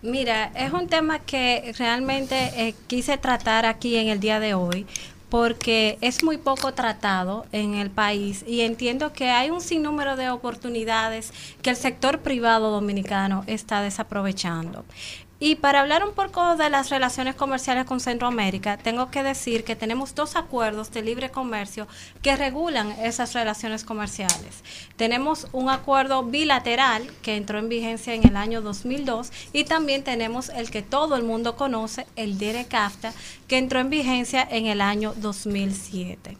Mira, es un tema que realmente eh, quise tratar aquí en el día de hoy porque es muy poco tratado en el país y entiendo que hay un sinnúmero de oportunidades que el sector privado dominicano está desaprovechando. Y para hablar un poco de las relaciones comerciales con Centroamérica, tengo que decir que tenemos dos acuerdos de libre comercio que regulan esas relaciones comerciales. Tenemos un acuerdo bilateral que entró en vigencia en el año 2002 y también tenemos el que todo el mundo conoce, el DERECAFTA, que entró en vigencia en el año 2007.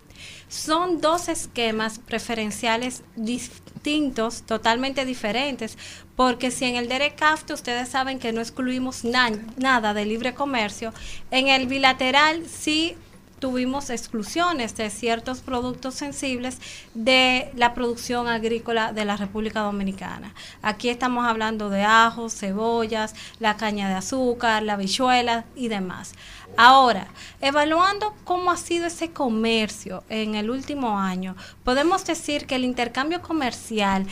Son dos esquemas preferenciales distintos, totalmente diferentes, porque si en el DERECAFTA ustedes saben que no excluimos nada de libre comercio, en el bilateral sí tuvimos exclusiones de ciertos productos sensibles de la producción agrícola de la República Dominicana. Aquí estamos hablando de ajos, cebollas, la caña de azúcar, la bichuela y demás. Ahora, evaluando cómo ha sido ese comercio en el último año, podemos decir que el intercambio comercial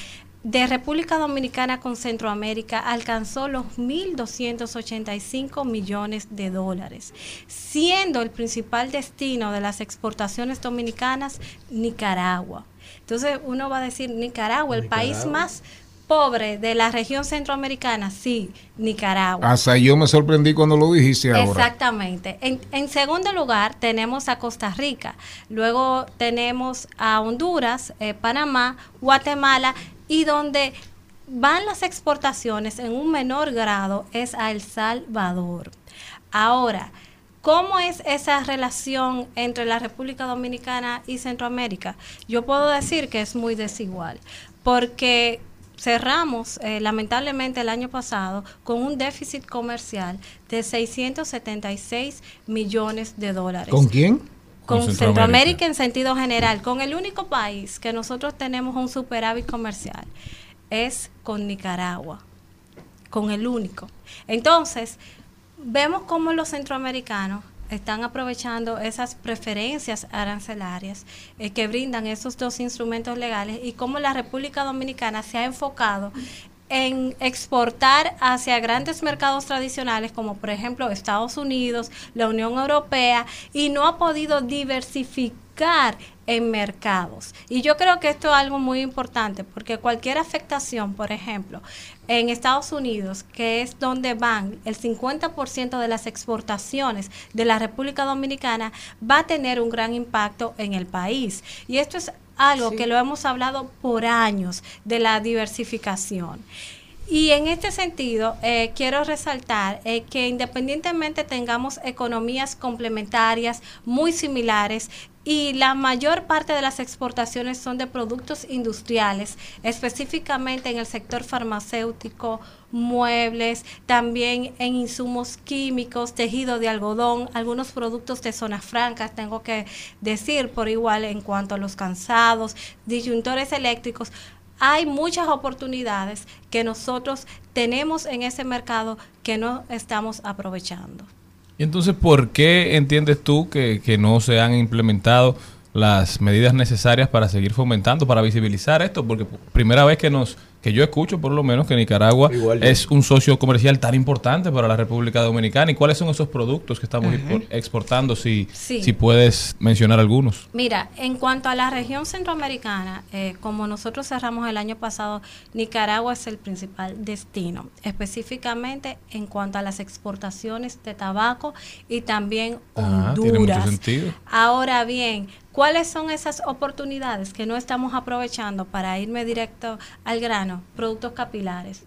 de República Dominicana con Centroamérica alcanzó los 1.285 millones de dólares, siendo el principal destino de las exportaciones dominicanas Nicaragua. Entonces uno va a decir Nicaragua, el país más pobre de la región centroamericana, sí, Nicaragua. Hasta yo me sorprendí cuando lo dijiste ahora. Exactamente. En, en, segundo lugar, tenemos a Costa Rica, luego tenemos a Honduras, eh, Panamá, Guatemala y donde van las exportaciones en un menor grado es a El Salvador. Ahora, ¿Cómo es esa relación entre la República Dominicana y Centroamérica? Yo puedo decir que es muy desigual, porque cerramos eh, lamentablemente el año pasado con un déficit comercial de 676 millones de dólares. ¿Con quién? Con, Centroamérica. en sentido general, con el único país que nosotros tenemos un superávit comercial es con Nicaragua, con el único. Entonces, vemos cómo los centroamericanos están aprovechando esas preferencias arancelarias eh, que brindan esos dos instrumentos legales y cómo la República Dominicana se ha enfocado en exportar hacia grandes mercados tradicionales como por ejemplo Estados Unidos, la Unión Europea y no ha podido diversificar en mercados. Y yo creo que esto es algo muy importante porque cualquier afectación, por ejemplo, en Estados Unidos, que es donde van el 50% de las exportaciones de la República Dominicana, va a tener un gran impacto en el país. Y esto es algo que lo hemos hablado por años de la diversificación. Y en este sentido, eh, quiero resaltar eh, que independientemente tengamos economías complementarias muy similares, y la mayor parte de las exportaciones son de productos industriales, específicamente en el sector farmacéutico, muebles, también en insumos químicos, tejido de algodón, algunos productos de zonas francas, tengo que decir por igual en cuanto a los cansados, disyuntores eléctricos. Hay muchas oportunidades que nosotros tenemos en ese mercado que no estamos aprovechando. Y entonces, ¿por qué entiendes tú que, que no se han implementado las medidas necesarias para seguir fomentando, para visibilizar esto? Porque primera vez que nos que yo escucho por lo menos que Nicaragua es un socio comercial tan importante para la República Dominicana. ¿Y cuáles son esos productos que estamos exportando? Si, si puedes mencionar algunos. Mira, en cuanto a la región centroamericana, eh, como nosotros cerramos el año pasado, Nicaragua es el principal destino, específicamente en cuanto a las exportaciones de tabaco y también ah, Honduras. Tiene mucho sentido. Ahora bien, ¿Cuáles son esas oportunidades que no estamos aprovechando para irme directo al grano? Productos capilares.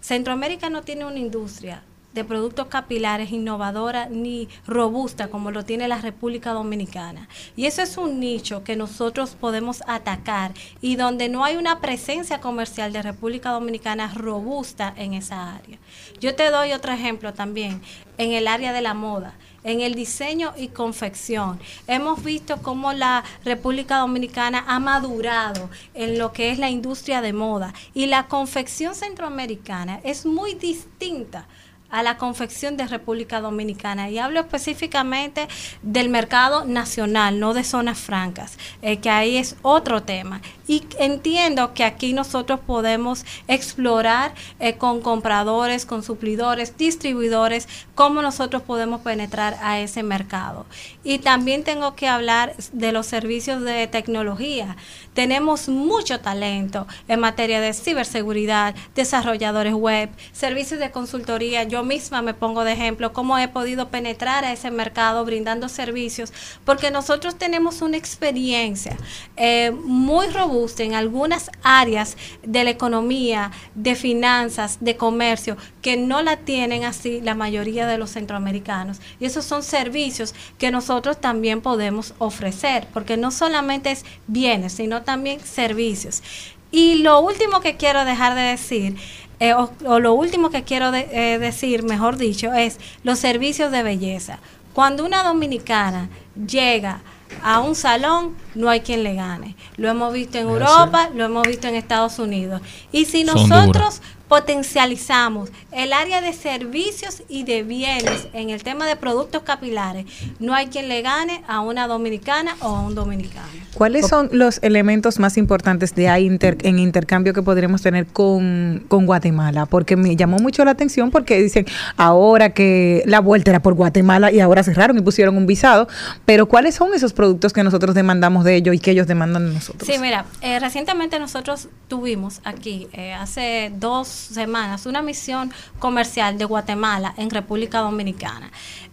Centroamérica no tiene una industria de productos capilares innovadora ni robusta como lo tiene la República Dominicana. Y eso es un nicho que nosotros podemos atacar y donde no hay una presencia comercial de República Dominicana robusta en esa área. Yo te doy otro ejemplo también en el área de la moda en el diseño y confección. Hemos visto cómo la República Dominicana ha madurado en lo que es la industria de moda y la confección centroamericana es muy distinta a la confección de República Dominicana. Y hablo específicamente del mercado nacional, no de zonas francas, eh, que ahí es otro tema. Y entiendo que aquí nosotros podemos explorar eh, con compradores, con suplidores, distribuidores, cómo nosotros podemos penetrar a ese mercado. Y también tengo que hablar de los servicios de tecnología. Tenemos mucho talento en materia de ciberseguridad, desarrolladores web, servicios de consultoría. Yo misma me pongo de ejemplo cómo he podido penetrar a ese mercado brindando servicios, porque nosotros tenemos una experiencia eh, muy robusta en algunas áreas de la economía, de finanzas, de comercio, que no la tienen así la mayoría de los centroamericanos. Y esos son servicios que nosotros también podemos ofrecer, porque no solamente es bienes, sino también servicios. Y lo último que quiero dejar de decir eh, o, lo último que quiero eh, decir, mejor dicho, es los servicios de belleza. Cuando una dominicana llega a un salón, no hay quien le gane. Lo hemos visto en Europa, lo hemos visto en Estados Unidos. Y si nosotros potencializamos el área de servicios y de bienes en el tema de productos capilares, no hay quien le gane a una dominicana o a un dominicano. ¿Cuáles son los elementos más importantes de ahí en intercambio que podríamos tener con, con, Guatemala? Porque me llamó mucho la atención porque dicen ahora que la vuelta era por Guatemala y ahora cerraron y pusieron un visado, pero ¿cuáles son esos productos que nosotros demandamos de ellos y que ellos demandan de nosotros? Sí, mira, eh, recientemente nosotros tuvimos aquí, eh, hace dos semanas una misión comercial de Guatemala en República Dominicana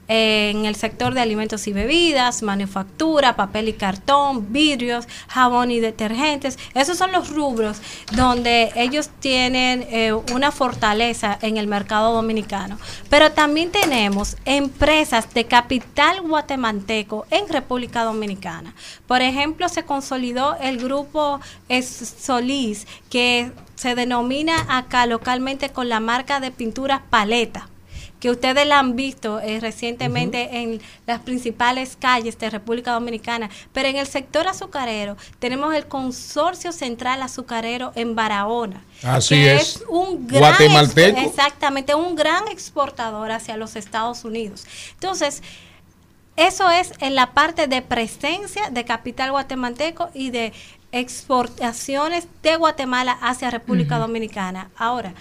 en el sector de alimentos y bebidas, manufactura, papel y cartón, vidrios, jabón y detergentes. Esos son los rubros donde ellos tienen eh, una fortaleza en el mercado dominicano. Pero también tenemos empresas de capital guatemalteco en República Dominicana. Por ejemplo, se consolidó el grupo Solís, que se denomina acá localmente con la marca de pinturas paleta que ustedes la han visto eh, recientemente en las principales calles de República Dominicana, pero en el sector azucarero tenemos el Consorcio Central Azucarero en Barahona. Así que es. un gran Guatemalteco. exactamente un gran exportador hacia los Estados Unidos. Entonces, eso es en la parte de presencia de capital guatemalteco y de exportaciones de Guatemala hacia República Dominicana. Ahora,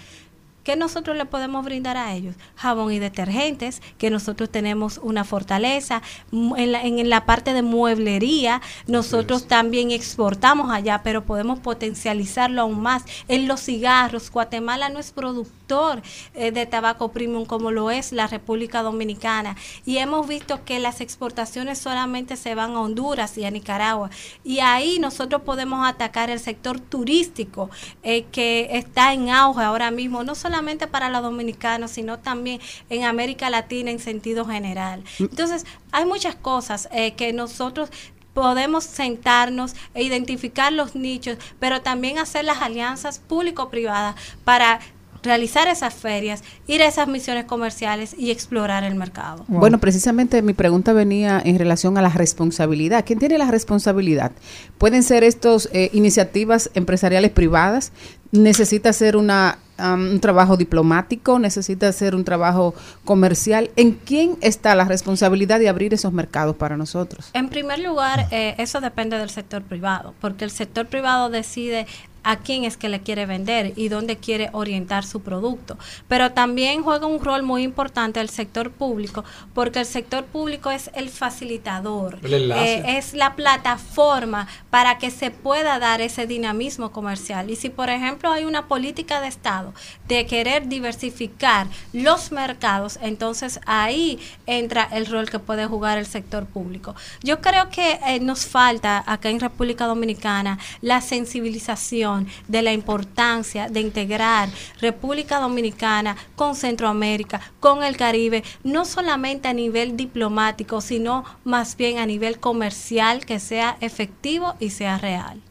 ¿Qué nosotros le podemos brindar a ellos? Jabón y detergentes, que nosotros tenemos una fortaleza. En la, en la parte de mueblería, nosotros también exportamos allá, pero podemos potencializarlo aún más. En los cigarros, Guatemala no es productor eh, de tabaco premium como lo es la República Dominicana. Y hemos visto que las exportaciones solamente se van a Honduras y a Nicaragua. Y ahí nosotros podemos atacar el sector turístico eh, que está en auge ahora mismo, no solamente para los dominicanos, sino también en América Latina en sentido general. Mm. Entonces, hay muchas cosas eh, que nosotros podemos sentarnos e identificar los nichos, pero también hacer las alianzas público-privadas para realizar esas ferias, ir a esas misiones comerciales y explorar el mercado. Bueno, precisamente mi pregunta venía en relación a la responsabilidad. ¿Quién tiene la responsabilidad? ¿Pueden ser estas eh, iniciativas empresariales privadas? ¿Necesita ser una, un trabajo diplomático? ¿Necesita ser un trabajo comercial? ¿En quién está la responsabilidad de abrir esos mercados para nosotros? En primer lugar, eh, eso depende del sector privado, porque el sector privado decide a quién es que le quiere vender y dónde quiere orientar su producto. Pero también juega un rol muy importante el sector público, porque el sector público es el facilitador, eh, es la plataforma para que se pueda dar ese dinamismo comercial. Y si, por ejemplo, hay una política de Estado de querer diversificar los mercados, entonces ahí entra el rol que puede jugar el sector público. Yo creo que eh, nos falta acá en República Dominicana la sensibilización visión de la importancia de integrar República Dominicana con Centroamérica, con el Caribe, no solamente a nivel diplomático, sino más bien a nivel comercial, que sea efectivo y sea real.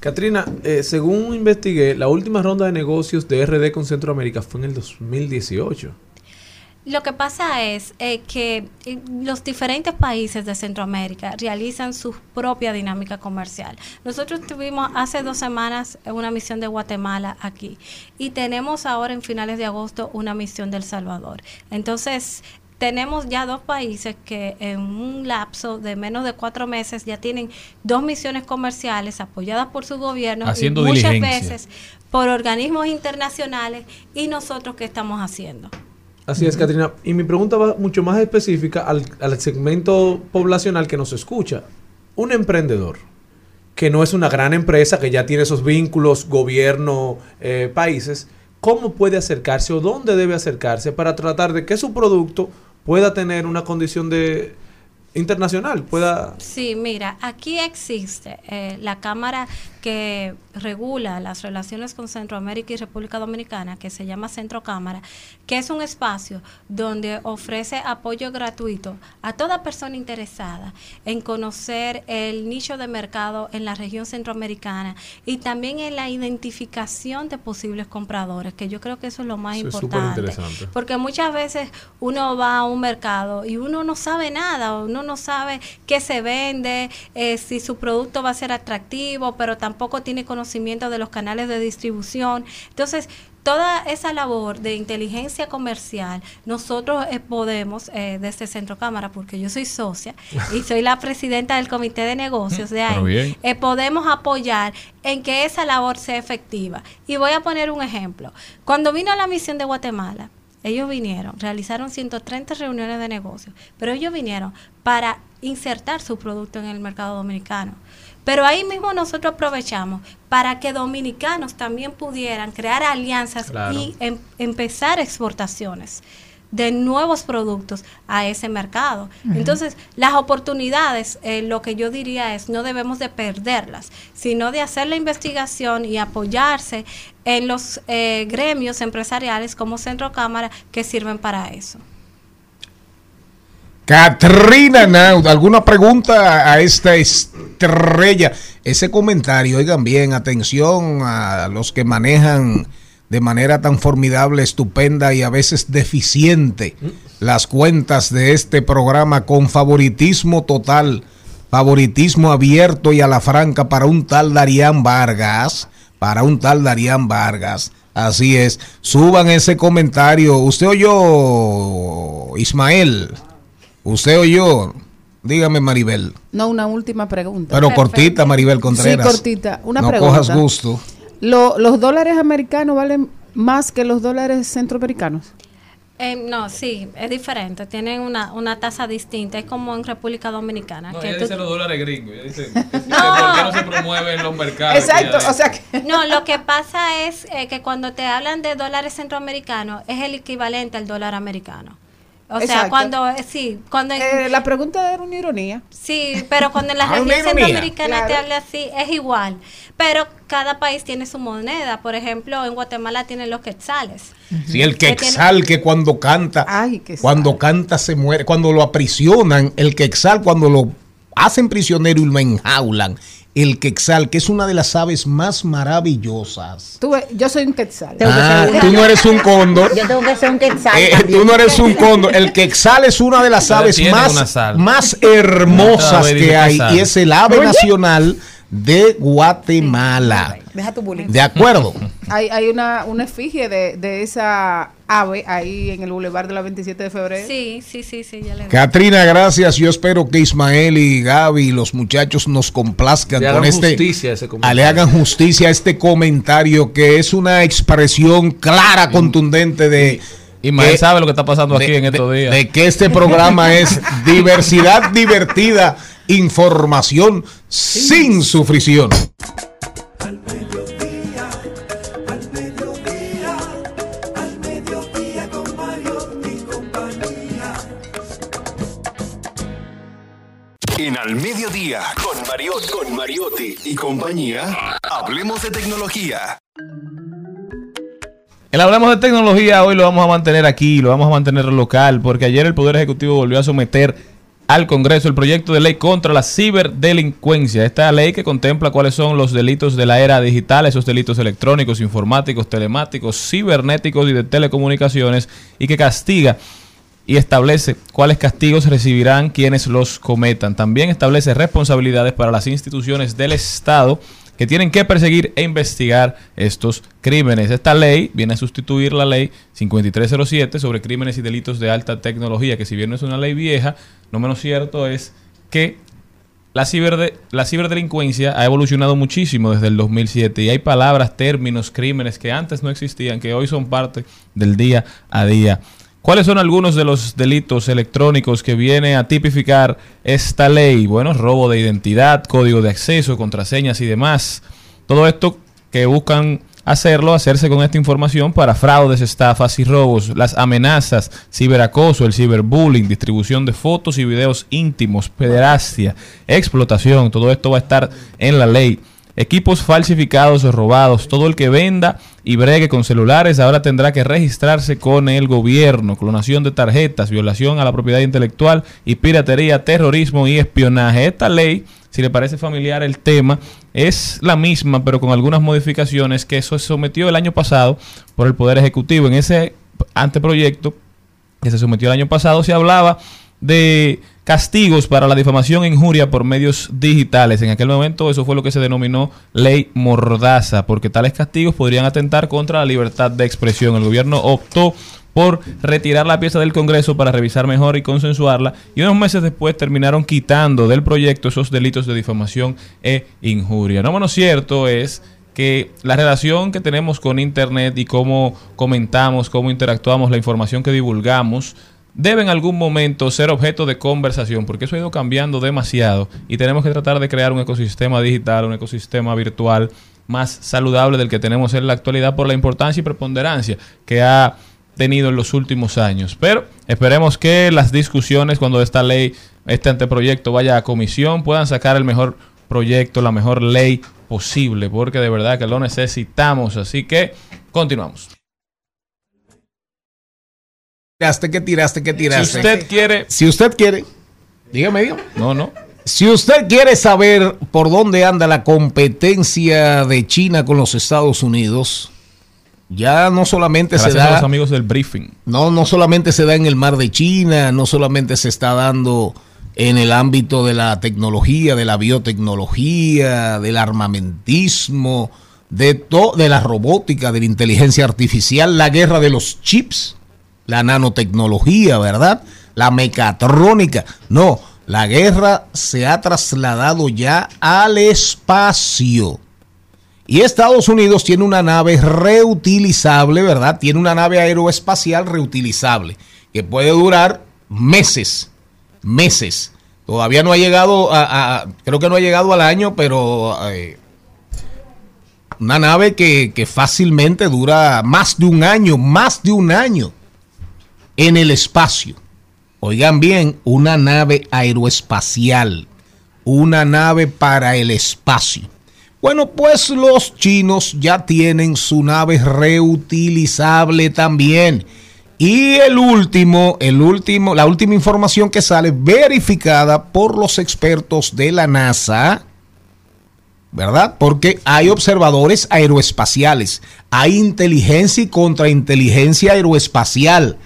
Katrina, eh, según investigué, la última ronda de negocios de RD con Centroamérica fue en el 2018. Lo que pasa es eh, que eh, los diferentes países de Centroamérica realizan su propia dinámica comercial. Nosotros tuvimos hace dos semanas una misión de Guatemala aquí y tenemos ahora en finales de agosto una misión de El Salvador. Entonces, tenemos ya dos países que en un lapso de menos de cuatro meses ya tienen dos misiones comerciales apoyadas por su gobierno Haciendo y muchas diligencia. veces por organismos internacionales y nosotros qué estamos haciendo. Así es, Katrina. Y mi pregunta va mucho más específica al, al segmento poblacional que nos escucha. Un emprendedor que no es una gran empresa, que ya tiene esos vínculos, gobierno, eh, países, ¿cómo puede acercarse o dónde debe acercarse para tratar de que su producto pueda tener una condición de internacional? Pueda... Sí, mira, aquí existe eh, la Cámara que regula las relaciones con Centroamérica y República Dominicana, que se llama Centro Cámara, que es un espacio donde ofrece apoyo gratuito a toda persona interesada en conocer el nicho de mercado en la región centroamericana y también en la identificación de posibles compradores, que yo creo que eso es lo más Eso importante. Porque muchas veces uno va a un mercado y uno no sabe nada, uno no sabe qué se vende, eh, si su producto va a ser atractivo, pero tampoco tiene conocimiento de los canales de distribución. Entonces, toda esa labor de inteligencia comercial, nosotros eh, podemos, eh, desde Centro Cámara, porque yo soy socia y soy la presidenta del comité de negocios de ahí, eh, podemos apoyar en que esa labor sea efectiva. Y voy a poner un ejemplo. Cuando vino la misión de Guatemala, ellos vinieron, realizaron 130 reuniones de negocios, pero ellos vinieron para insertar su producto en el mercado dominicano. Pero ahí mismo nosotros aprovechamos para que dominicanos también pudieran crear alianzas Claro. y em- empezar exportaciones de nuevos productos a ese mercado. Entonces, las oportunidades, eh, lo que yo diría es, no debemos de perderlas, sino de hacer la investigación y apoyarse en los eh, gremios empresariales como Centro Cámara que sirven para eso. Katrina Naud, ¿alguna pregunta a esta estrella? Ese comentario, oigan bien, atención a los que manejan de manera tan formidable, estupenda y a veces deficiente las cuentas de este programa con favoritismo total, favoritismo abierto y a la franca para un tal Darían Vargas, para un tal Darían Vargas. Así es, suban ese comentario. ¿Usted oyó, Ismael? ¿Usted oyó? Dígame, Maribel. No, una última pregunta. Pero cortita, Maribel Contreras. Sí, cortita. Una no pregunta. cojas gusto. Lo- ¿Los dólares americanos valen más que los dólares centroamericanos? Eh, no, sí, es diferente, tienen una, una tasa distinta, es como en República Dominicana. No, que ella tú- dice los dólares gringos. Ella dice, que sí, que ¿por qué no se promueve en los mercados? Exacto, o sea que... No, lo que pasa es eh, que cuando te hablan de dólares centroamericanos es el equivalente al dólar americano. O sea, cuando, eh, sí, cuando... Eh, la pregunta era una ironía. Sí, pero cuando en la Ah, región ironía. centroamericana te habla así, es igual. Pero cada país tiene su moneda. Por ejemplo, en Guatemala tienen los quetzales. Si el Que quexal que cuando canta, quexal. cuando canta se muere, cuando lo aprisionan, el quexal cuando lo hacen prisionero y lo enjaulan, el quexal que es una de las aves más maravillosas. Tú ves, yo soy un quetzal. Ah, tú no eres un cóndor. Yo tengo que ser un quetzal. Eh, tú no eres un cóndor. El quexal es una de las aves más, más hermosas que hay y es el ave Oye. nacional de Guatemala. Deja tu bullying. De acuerdo. Hay, hay una, una efigie de, de esa ave ahí en el Boulevard de la 27 de febrero. Sí, sí, sí, sí, ya le Katrina, gracias. Yo espero que Ismael y Gaby y los muchachos nos complazcan Le con hagan este. justicia a ese comentario. a- le hagan justicia a este comentario que es una expresión clara, contundente de. Ismael que- sabe lo que está pasando aquí en estos de- días. De que este programa es diversidad divertida, información sin sufrición. En Al Mediodía, con, Mariot, con Mariotti y compañía, Hablemos de tecnología. El Hablamos de Tecnología hoy lo vamos a mantener aquí, lo vamos a mantener local, porque ayer el Poder Ejecutivo volvió a someter al Congreso el proyecto de ley contra la ciberdelincuencia. Esta ley que contempla cuáles son los delitos de la era digital, esos delitos electrónicos, informáticos, telemáticos, cibernéticos y de telecomunicaciones, y que castiga y establece cuáles castigos recibirán quienes los cometan. También establece responsabilidades para las instituciones del Estado que tienen que perseguir e investigar estos crímenes. Esta ley viene a sustituir la ley 5307 sobre crímenes y delitos de alta tecnología, que si bien no es una ley vieja, no menos cierto es que la, la ciberdelincuencia ha evolucionado muchísimo desde el 2007 y hay palabras, términos, crímenes que antes no existían, que hoy son parte del día a día. ¿Cuáles son algunos de los delitos electrónicos que viene a tipificar esta ley? Bueno, robo de identidad, código de acceso, contraseñas y demás. Todo esto que buscan hacerlo, hacerse con esta información para fraudes, estafas y robos, las amenazas, ciberacoso, el ciberbullying, distribución de fotos y videos íntimos, pederastia, explotación, todo esto va a estar en la ley. Equipos falsificados o robados, todo el que venda y bregue con celulares ahora tendrá que registrarse con el gobierno, clonación de tarjetas, violación a la propiedad intelectual y piratería, terrorismo y espionaje. Esta ley, si le parece familiar el tema, es la misma pero con algunas modificaciones que se sometió el año pasado por el Poder Ejecutivo. En ese anteproyecto que se sometió el año pasado se hablaba de castigos para la difamación e injuria por medios digitales. En aquel momento eso fue lo que se denominó ley mordaza, porque tales castigos podrían atentar contra la libertad de expresión. El gobierno optó por retirar la pieza del Congreso para revisar mejor y consensuarla y unos meses después terminaron quitando del proyecto esos delitos de difamación e injuria. No menos cierto es que la relación que tenemos con Internet y cómo comentamos, cómo interactuamos, la información que divulgamos, debe en algún momento ser objeto de conversación, porque eso ha ido cambiando demasiado y tenemos que tratar de crear un ecosistema digital, un ecosistema virtual más saludable del que tenemos en la actualidad por la importancia y preponderancia que ha tenido en los últimos años. Pero esperemos que las discusiones cuando esta ley, este anteproyecto vaya a comisión, puedan sacar el mejor proyecto, la mejor ley posible, porque de verdad que lo necesitamos. Así que continuamos. Tiraste, que tiraste, que tiraste. Si usted quiere... Si usted quiere, dígame, dígame. No, no. Si usted quiere saber por dónde anda la competencia de China con los Estados Unidos, ya no solamente Gracias se a da los amigos del briefing. no, no solamente se da en el mar de China, no solamente se está dando en el ámbito de la tecnología, de la biotecnología, del armamentismo, de, to- de la robótica, de la inteligencia artificial, la guerra de los chips, la nanotecnología, ¿verdad? La mecatrónica. No, la guerra se ha trasladado ya al espacio. Y Estados Unidos tiene una nave reutilizable, ¿verdad? Tiene una nave aeroespacial reutilizable que puede durar meses, meses. Todavía no ha llegado a, creo que no ha llegado al año, pero eh, una nave que, que fácilmente dura más de un año, más de un año en el espacio. Oigan bien, una nave aeroespacial, una nave para el espacio. Bueno, pues los chinos ya tienen su nave reutilizable también. Y el último, el último, la última información que sale verificada por los expertos de la NASA, ¿verdad? Porque hay observadores aeroespaciales, hay inteligencia y contrainteligencia aeroespacial.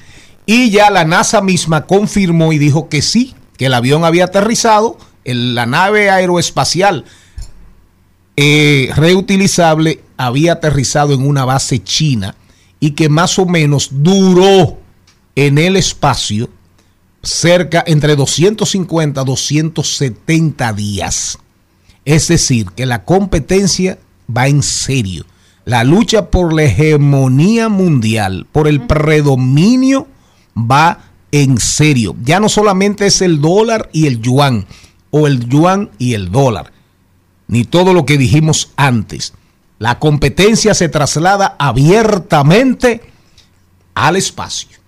Y ya la NASA misma confirmó y dijo que sí, que el avión había aterrizado, en la nave aeroespacial eh, reutilizable había aterrizado en una base china y que más o menos duró en el espacio cerca entre 250 a 270 días. Es decir, que la competencia va en serio. La lucha por la hegemonía mundial, por el predominio, va en serio. Ya no solamente es el dólar y el yuan, o el yuan y el dólar, ni todo lo que dijimos antes. La competencia se traslada abiertamente al espacio.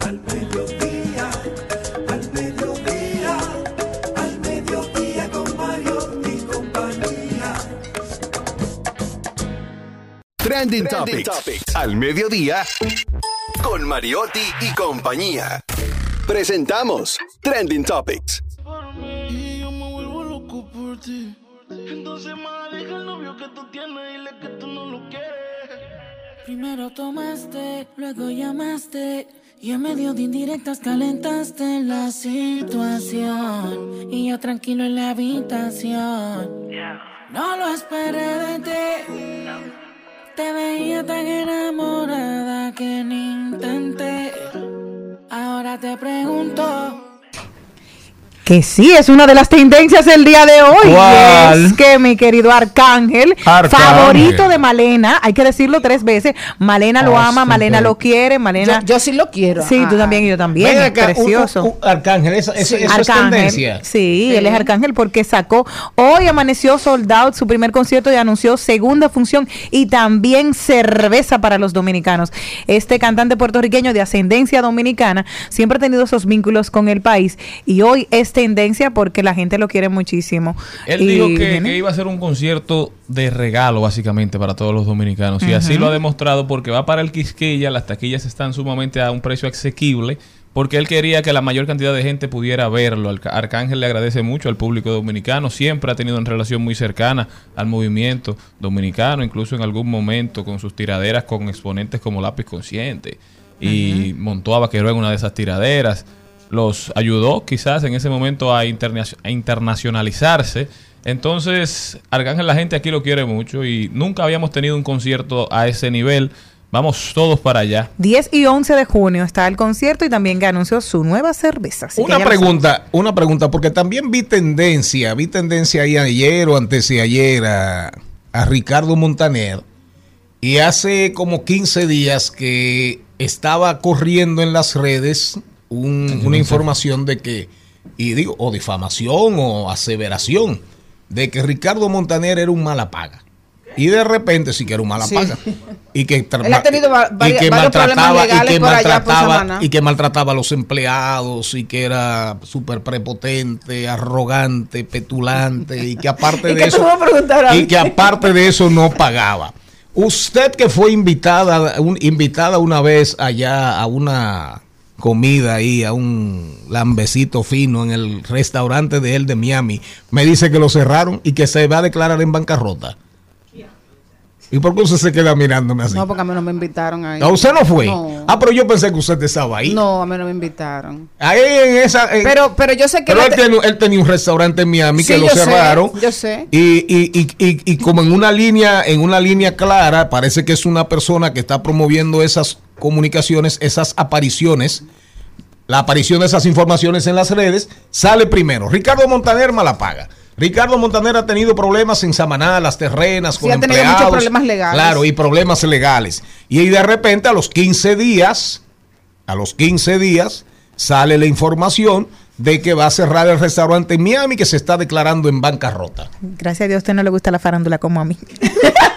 Al mediodía, al mediodía, al mediodía con Mario y compañía. Trending, Topics. Al mediodía, con Mariotti y compañía. Presentamos Trending Topics. Y yo me vuelvo loco por ti. Entonces, más deja el novio que tú tienes y dile que tú no lo quieres. Primero tomaste, luego llamaste. Y en medio de indirectas calentaste la situación. Y yo tranquilo en la habitación. No lo esperé de ti. Te veía tan enamorada que ni intenté. Ahora te pregunto. Que sí, es una de las tendencias del día de hoy. ¿Cuál? Y es que mi querido Arcángel, Arcángel. favorito de Malena, hay que decirlo tres veces. Malena lo Ah, ama, sí, Malena sí. lo quiere, Malena. Yo, yo sí lo quiero. Sí, tú también y yo también. Acá, un- precioso. un- un Arcángel, eso, eso- Sí. eso es Arcángel, tendencia. Sí, él es Arcángel porque sacó, hoy amaneció sold out su primer concierto y anunció segunda función y también cerveza para los dominicanos. Este cantante puertorriqueño de ascendencia dominicana siempre ha tenido esos vínculos con el país y hoy es tendencia porque la gente lo quiere muchísimo. Él Y dijo que, iba a ser un concierto de regalo, básicamente, para todos los dominicanos. Y así lo ha demostrado porque va para el Quisqueya, las taquillas están sumamente a un precio asequible, porque él quería que la mayor cantidad de gente pudiera verlo. Arcángel le agradece mucho al público dominicano, siempre ha tenido una relación muy cercana al movimiento dominicano, incluso en algún momento con sus tiraderas con exponentes como Lápiz Consciente. Y montó a Vaquero en una de esas tiraderas los ayudó quizás en ese momento a, interna- a internacionalizarse. Entonces, Arcángel la gente aquí lo quiere mucho y nunca habíamos tenido un concierto a ese nivel. Vamos todos para allá. 10 y 11 de junio está el concierto y también que anunció su nueva cerveza. Una pregunta, una pregunta, porque también vi tendencia, vi tendencia ahí ayer o antes de ayer a, a Ricardo Montaner y hace como 15 días que estaba corriendo en las redes un- una información de que, y digo, o difamación o aseveración, de que Ricardo Montaner era un mala paga. Y de repente sí que era un mala Sí. paga. Y que, Él ha tenido y que maltrataba, y que maltrataba, y que maltrataba a los empleados y que era súper prepotente, arrogante, petulante y que aparte ¿Y de eso y que aparte de eso no pagaba. Usted que fue invitada un- invitada una vez allá a una comida ahí, a un lambecito fino en el restaurante de él de Miami, me dice que lo cerraron y que se va a declarar en bancarrota. ¿Y por qué usted se queda mirándome así? No, porque a mí no me invitaron ahí. ¿A usted no fue? No. Ah, pero yo pensé que usted estaba ahí. No, a mí no me invitaron. Ahí en esa. en- Pero, pero yo sé que... pero él, te- tenía, él tenía un restaurante en Miami Sí, que lo yo sé, cerraron. yo sé. Y, y, y, y, y como en una línea, en una línea clara, parece que es una persona que está promoviendo esas comunicaciones, esas apariciones, la aparición de esas informaciones en las redes, sale primero. Ricardo Montaner Malapaga. Ricardo Montaner ha tenido problemas en Samaná, las terrenas, Sí, con ha tenido empleados. muchos problemas legales. Claro, y problemas legales. Y de repente a los 15 días, a los 15 días, sale la información de que va a cerrar el restaurante en Miami que se está declarando en bancarrota. Gracias a Dios a usted no le gusta la farándula como a mí.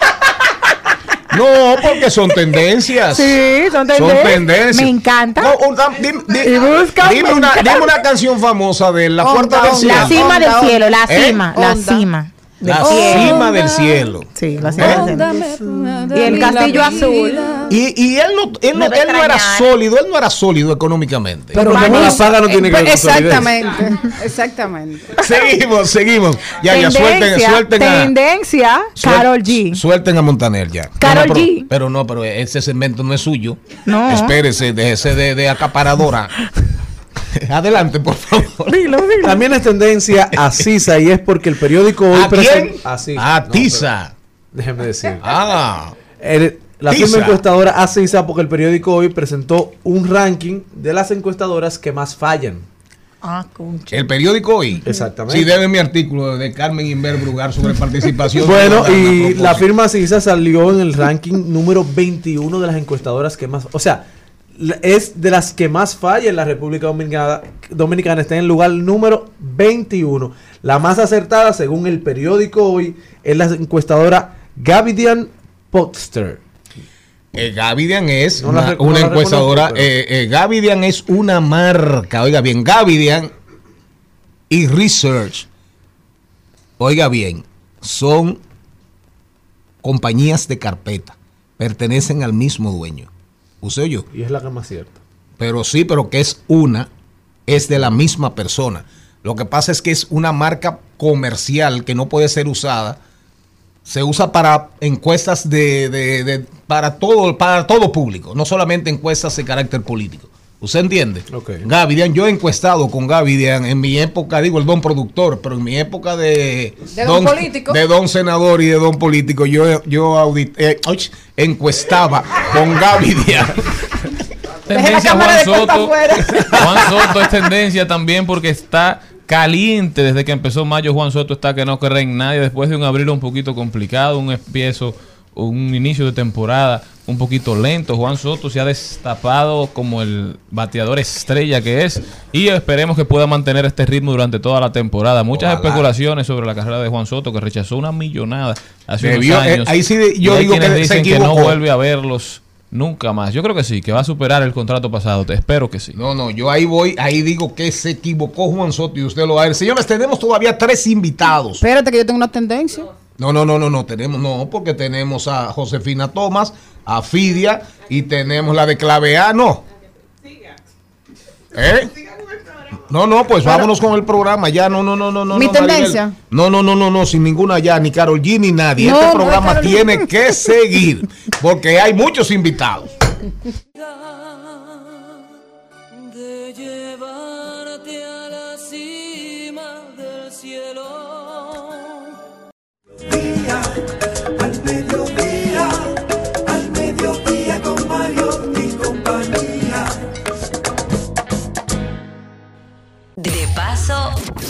No, porque son tendencias. Sí, son Son tendencias. Me encanta. No, un- dam- dim- di- Y busca, dime, me una, dime una canción famosa de La Puerta del Cielo. La cima del cielo, la ¿Eh? cima, la cima. La cielo. cima del cielo. Sí, la cima del cielo. Y el castillo azul. Y, y él, no, él, no, él no era sólido, él no era sólido económicamente. Pero no la paga no tiene que ver. Exactamente, exactamente. Seguimos, seguimos. Ya, ya, suelten, Tendencia, suelten a. tendencia, Karol G. Suelten a Montaner ya. Karol No, no, pero, G. Pero no, pero ese segmento no es suyo. No. Espérese, déjese de, de acaparadora. Adelante, por favor. Dilo, dilo. También es tendencia a Sisa y es porque el periódico hoy ¿A quién? a Sisa. A No, pero Déjeme decir. Ah. El- la firma encuestadora Asisa porque el periódico hoy presentó un ranking de las encuestadoras que más fallan. Ah, concha. El periódico hoy. Exactamente. Sí, debe mi artículo de Carmen Inver Brugar sobre participación. Bueno, a y la firma CISA salió en el ranking número 21 de las encuestadoras que más, o sea, es de las que más falla en la República Dominicana, Dominicana está en el lugar número 21. La más acertada, según el periódico hoy, es la encuestadora Gavidian Podster. Eh, Gavidian es No la una, no encuestadora. pero- eh, eh, Gavidian es una marca. Oiga bien, Gavidian y Research. Oiga bien, son compañías de carpeta. pertenecen al mismo dueño. ¿Usted oyó? Y es la que más cierta. Pero sí, pero que es una, es de la misma persona. Lo que pasa es que es una marca comercial que no puede ser usada. Se usa para encuestas de, de- de- para todo, para todo público, no solamente encuestas de carácter político. ¿Usted entiende? Gavidian, yo he encuestado con Gavidian en mi época, digo el don productor, pero en mi época de, De don político. de don senador y de don político, yo, yo audit- eh, encuestaba con Gavidian. Tendencia Juan Soto. Juan Soto es tendencia también porque está caliente desde que empezó mayo. Juan Soto está que no cree en nadie después de un abril un poquito complicado, un empiezo, un inicio de temporada un poquito lento. Juan Soto se ha destapado como el bateador estrella que es y esperemos que pueda mantener este ritmo durante toda la temporada. Muchas Ojalá. especulaciones sobre la carrera de Juan Soto que rechazó una millonada hace Debió- unos eh, años. ahí sí de- yo Y digo que se dicen que no vuelve a verlos nunca más. Yo creo que sí, que va a superar el contrato pasado. Te espero que sí. No, no, yo ahí voy, ahí digo que se equivocó Juan Soto y usted lo va a ver. Señores, tenemos todavía tres invitados. Espérate que yo tengo una tendencia. No, no, no, no, no, tenemos, no, porque tenemos a Josefina Tomás, a Fidia y tenemos la de Claveano. ¿Eh? No, no, pues vámonos con el programa. Ya, no, no, no, no, no. Mi no, Maribel. tendencia. No, no, no, no, no, sin ninguna ya, ni Carol G ni nadie. No, este no es programa tiene que seguir porque hay muchos invitados.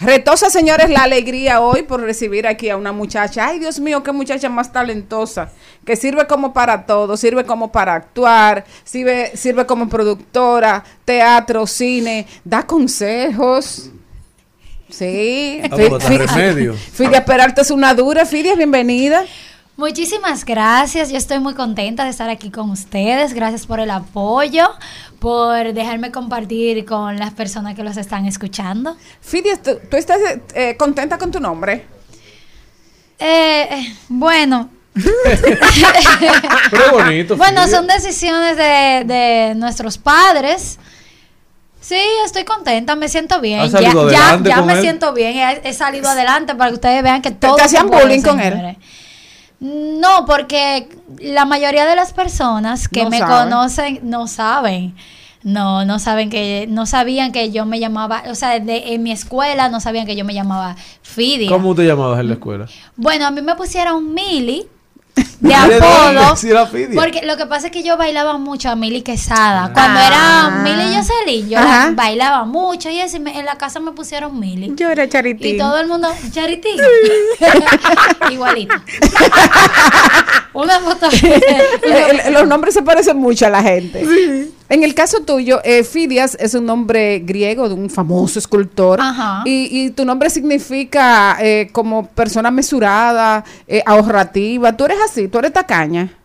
Retosa, señores, la alegría hoy por recibir aquí a una muchacha. Ay, Dios mío, qué muchacha más talentosa. Que sirve como para todo. Sirve como para actuar. Sirve, sirve como productora, teatro, cine. Da consejos. Sí. Ah. Fidia Peralta es una dura. Fidia, bienvenida. Muchísimas gracias, yo estoy muy contenta de estar aquí con ustedes, gracias por el apoyo, por dejarme compartir con las personas que los están escuchando. Fidia, ¿tú, tú estás eh, contenta con tu nombre? Eh, eh, bueno, Pero bonito. bueno, son decisiones de, de nuestros padres. Sí, estoy contenta, me siento bien. ¿Has Ya, ya, me él? siento bien, he, he salido adelante para que ustedes vean que todo. te hacían bullying con él? No, porque la mayoría de las personas que No me saben. conocen no saben. No, no saben que, no sabían que yo me llamaba, o sea, de, en mi escuela no sabían que yo me llamaba Fidia. ¿Cómo te llamabas en la escuela? Bueno, a mí me pusieron Mili de apodo. Porque lo que pasa es que yo bailaba mucho a Mili Quesada. Cuando Ah. era Mili Jocelyn, yo la- bailaba mucho y eso, y me- en la casa me pusieron Mili. Yo era Charitín. Y todo el mundo, Charitín. Igualito. Una foto. Los nombres se parecen mucho a la gente. En el caso tuyo, eh, Fidias es un nombre griego de un famoso escultor. Ajá. Y, y tu nombre significa eh, como persona mesurada, eh, ahorrativa. Tú eres así, tú eres tacaña.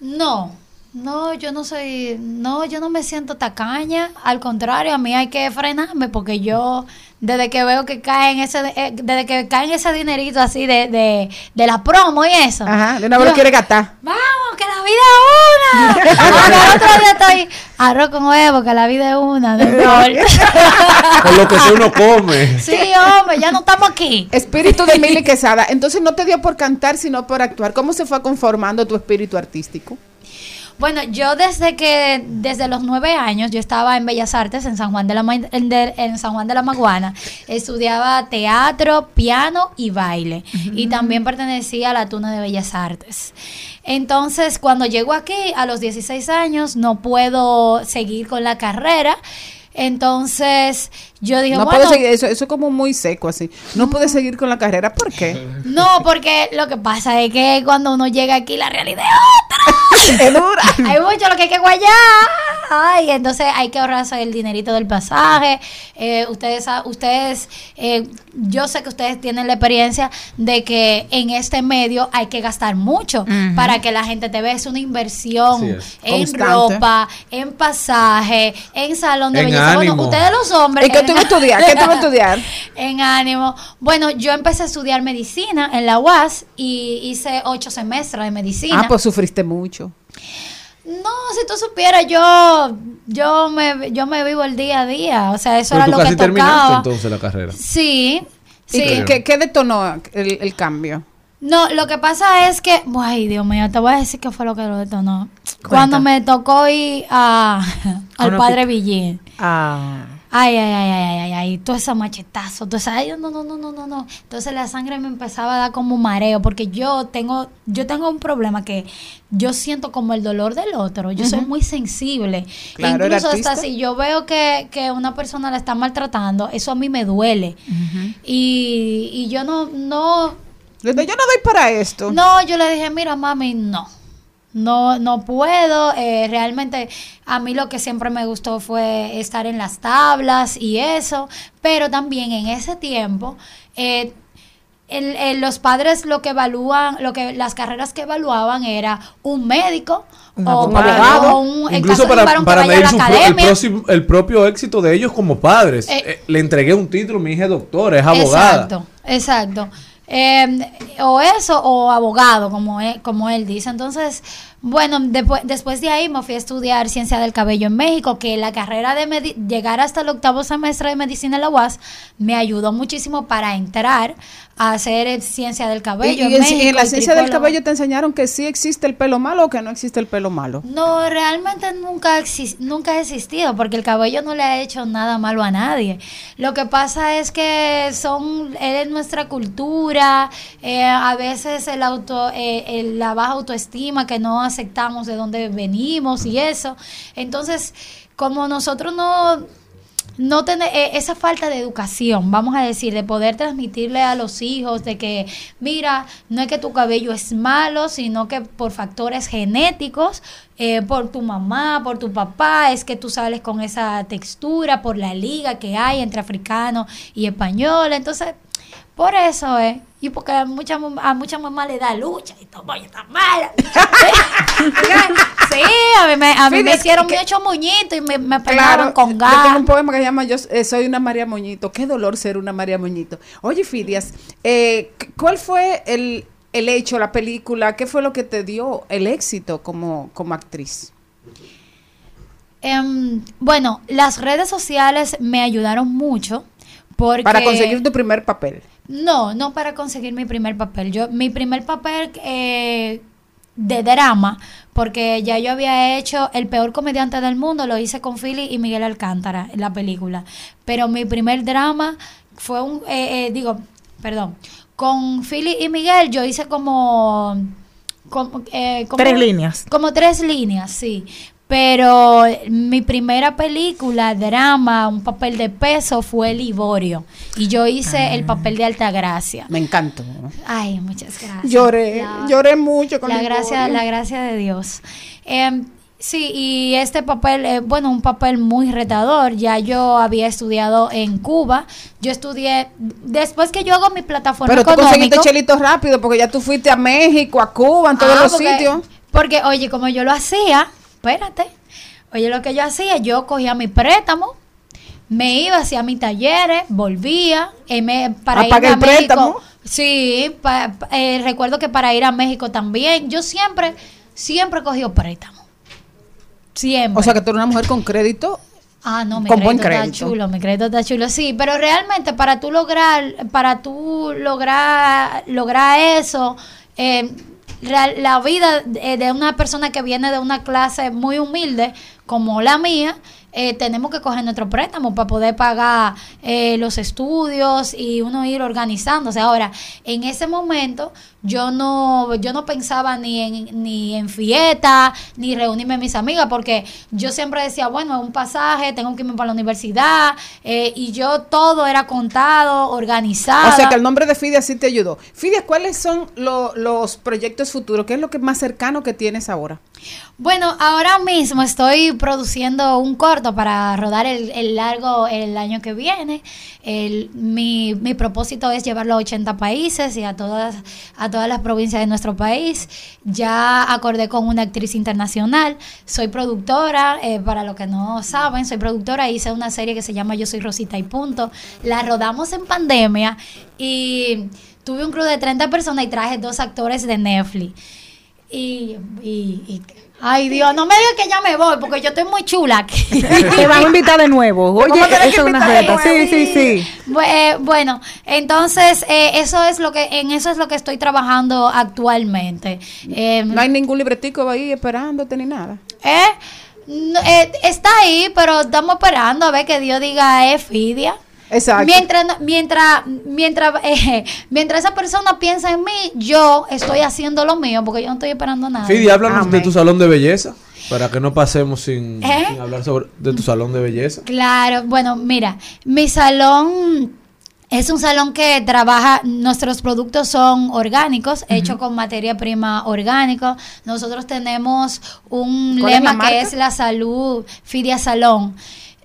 No, no, yo no soy, no, yo no me siento tacaña, al contrario, a mí hay que frenarme porque yo, desde que veo que caen ese, eh, desde que caen ese dinerito así de, de, de la promo y eso. Ajá, de una vez lo quiere gastar. Vamos, que la vida es una. Ahora el otro día estoy arroz con huevo, que la vida es una. Con lo que sea uno come. sí, hombre, ya no estamos aquí. Espíritu de Mili Quesada. Entonces no te dio por cantar, sino por actuar. ¿Cómo se fue conformando tu espíritu artístico? Bueno, yo desde que, desde los nueve años, yo estaba en Bellas Artes en San Juan de la, Ma- en de- en San Juan de la Maguana. Estudiaba teatro, piano y baile. Y también pertenecía a la Tuna de Bellas Artes. Entonces, cuando llego aquí a los 16 años, no puedo seguir con la carrera. Entonces, yo dije, no bueno, puedo seguir, eso, eso es como muy seco así. No puedes seguir con la carrera. ¿Por qué? no, porque lo que pasa es que cuando uno llega aquí, la realidad es otra. Es dura. hay mucho lo que hay que guayar. Ay, entonces hay que ahorrarse el dinerito del pasaje. Eh, ustedes, ustedes, eh, yo sé que ustedes tienen la experiencia de que en este medio hay que gastar mucho para que la gente te vea. Es una inversión es. en Constante. ropa, en pasaje, en salón de En belleza. Bueno, ustedes los hombres. ¿Y qué tú vas a estudiar? ¿Qué tú vas a estudiar? en ánimo. Bueno, yo empecé a estudiar medicina en la UAS y hice ocho semestres de medicina. Ah, pues sufriste mucho. No, si tú supieras, yo, yo me, yo me vivo el día a día. O sea, eso Pero era tú lo casi que terminaste tocaba. entonces la carrera. Sí, ¿Y sí. qué, qué- qué detonó el, el cambio? No, lo que pasa es que, ay, Dios mío, te voy a decir qué fue lo que lo detonó. Cuando me tocó ir a, al padre Villín. Ah. Ay, ay, ay, ay, ay, ay, todo ese machetazo, todo ese, ay, no, no, no, no, no, no. Entonces la sangre me empezaba a dar como mareo, porque yo tengo, yo tengo un problema que yo siento como el dolor del otro, yo soy muy sensible. Claro, ¿eres Incluso hasta si yo veo que, que una persona la está maltratando, eso a mí me duele. Y, y yo no, no, Yo no doy para esto. no, yo le dije, mira, mami, no. No, no puedo. eh, realmente a mí lo que siempre me gustó fue estar en las tablas y eso. Pero también en ese tiempo, eh, el- el- los padres lo que evalúan, lo que las carreras que evaluaban era un médico Un o, abogado. o un, Incluso un para, para vaya a medir la su pro- el, próximo- el propio éxito de ellos como padres. Eh, Eh, le entregué un título, mi hija es doctora, es abogada. Exacto, exacto. Eh, o eso, o abogado, como él, como él dice. Entonces, bueno, después, después de ahí me fui a estudiar ciencia del cabello en México, que la carrera de llegar hasta el octavo semestre de medicina en la UAS me ayudó muchísimo para entrar a hacer ciencia del cabello. y en México, la ciencia del cabello te enseñaron que sí existe el pelo malo o que no existe el pelo malo. No, realmente nunca, nunca ha existido porque el cabello no le ha hecho nada malo a nadie. Lo que pasa es que son, es nuestra cultura, eh, a veces el auto, eh, la baja autoestima que no aceptamos de dónde venimos y eso. Entonces, como nosotros no no tener eh, esa falta de educación, vamos a decir, de poder transmitirle a los hijos de que, mira, no es que tu cabello es malo, sino que por factores genéticos, eh, por tu mamá, por tu papá, es que tú sales con esa textura, por la liga que hay entre africano y español. Entonces, por eso es. Y porque a muchas a muchas mamás le da lucha y todo, oye, está mala. sí, a mí me, a mí me hicieron que- muchos muñitos y me, me pegaban con yo gas. tengo un poema que se llama Yo eh, soy una María Moñito. Qué dolor ser una María Moñito. Oye, Fidias, eh, ¿cuál fue el, el hecho, la película? ¿Qué fue lo que te dio el éxito como, como actriz? Em, bueno, las redes sociales me ayudaron mucho porque Para conseguir tu primer papel. No, no para conseguir mi primer papel. Yo mi primer papel eh, de drama, porque ya yo había hecho El peor comediante del mundo, lo hice con Philly y Miguel Alcántara en la película. Pero mi primer drama fue un, eh, eh, digo, perdón, con Philly y Miguel yo hice como, como, eh, como- Tres líneas. Como tres líneas, sí. Pero mi primera película, drama, un papel de peso, fue Liborio. Y yo hice el papel de Altagracia. Me encantó. Ay, muchas gracias. Lloré, La- lloré mucho con la Liborio. gracia, la gracia de Dios. Em, sí, y este papel, eh, bueno, un papel muy retador. Ya yo había estudiado en Cuba. Yo estudié, después que yo hago mi plataforma Pero tú conseguiste chelitos rápido porque ya tú fuiste a México, a Cuba, en todos Ah, los porque- sitios. Porque, oye, como yo lo hacía, espérate, oye, lo que yo hacía, yo cogía mi préstamo, me iba hacia mis talleres, volvía, y me, para ¿A ir a el México. préstamo? Sí, pa- eh, recuerdo que para ir a México también, yo siempre, siempre he cogido préstamo. Siempre. O sea que tú eres una mujer con crédito. Ah, no, mi Con buen crédito, crédito. está chulo, mi crédito está chulo, sí, pero realmente para tú lograr, para tú lograr, lograr eso, eh, la vida de, de una persona que viene de una clase muy humilde como la mía, eh, tenemos que coger nuestro préstamo para poder pagar eh, los estudios y uno ir organizándose. Ahora, en ese momento yo no yo no pensaba ni en ni en fiesta ni reunirme con mis amigas porque yo siempre decía bueno un pasaje tengo que irme para la universidad eh, y yo todo era contado organizado O sea que el nombre de Fidia sí te ayudó. Fidia, ¿cuáles son lo- los proyectos futuros? ¿Qué es lo que más cercano que tienes ahora? Bueno, ahora mismo estoy produciendo un para rodar el, largo el año que viene. Mi, mi propósito es llevarlo a 80 países y a todas, a todas las provincias de nuestro país. Ya acordé con una actriz internacional. Soy productora, eh, para los que no saben, soy productora. Hice una serie que se llama Yo soy Rosita y punto. La rodamos en pandemia y tuve un crew de 30 personas y traje dos actores de Netflix. Y, y, y- ay Dios, no me digas que ya me voy porque yo estoy muy chula aquí. Te van a invitar de nuevo. Oye, eso es una reta. Sí, sí, sí. Eh, Bueno, entonces eh, eso es lo que en eso es lo que estoy trabajando actualmente. Eh, No hay ningún libretico ahí esperándote ni nada. ¿eh? No, eh, está ahí, pero estamos esperando a ver que Dios diga es Fidia. Exacto. Mientras, mientras, mientras, eh, mientras esa persona piensa en mí, yo estoy haciendo lo mío porque yo no estoy esperando nada. Fidi, háblanos de tu salón de belleza. Para que no pasemos sin, ¿Eh? sin hablar sobre de tu salón de belleza. Claro, bueno, mira, mi salón es un salón que trabaja, nuestros productos son orgánicos, hechos con materia prima orgánico. Nosotros tenemos un ¿Cuál es la lema que es la salud, Fidia Salón.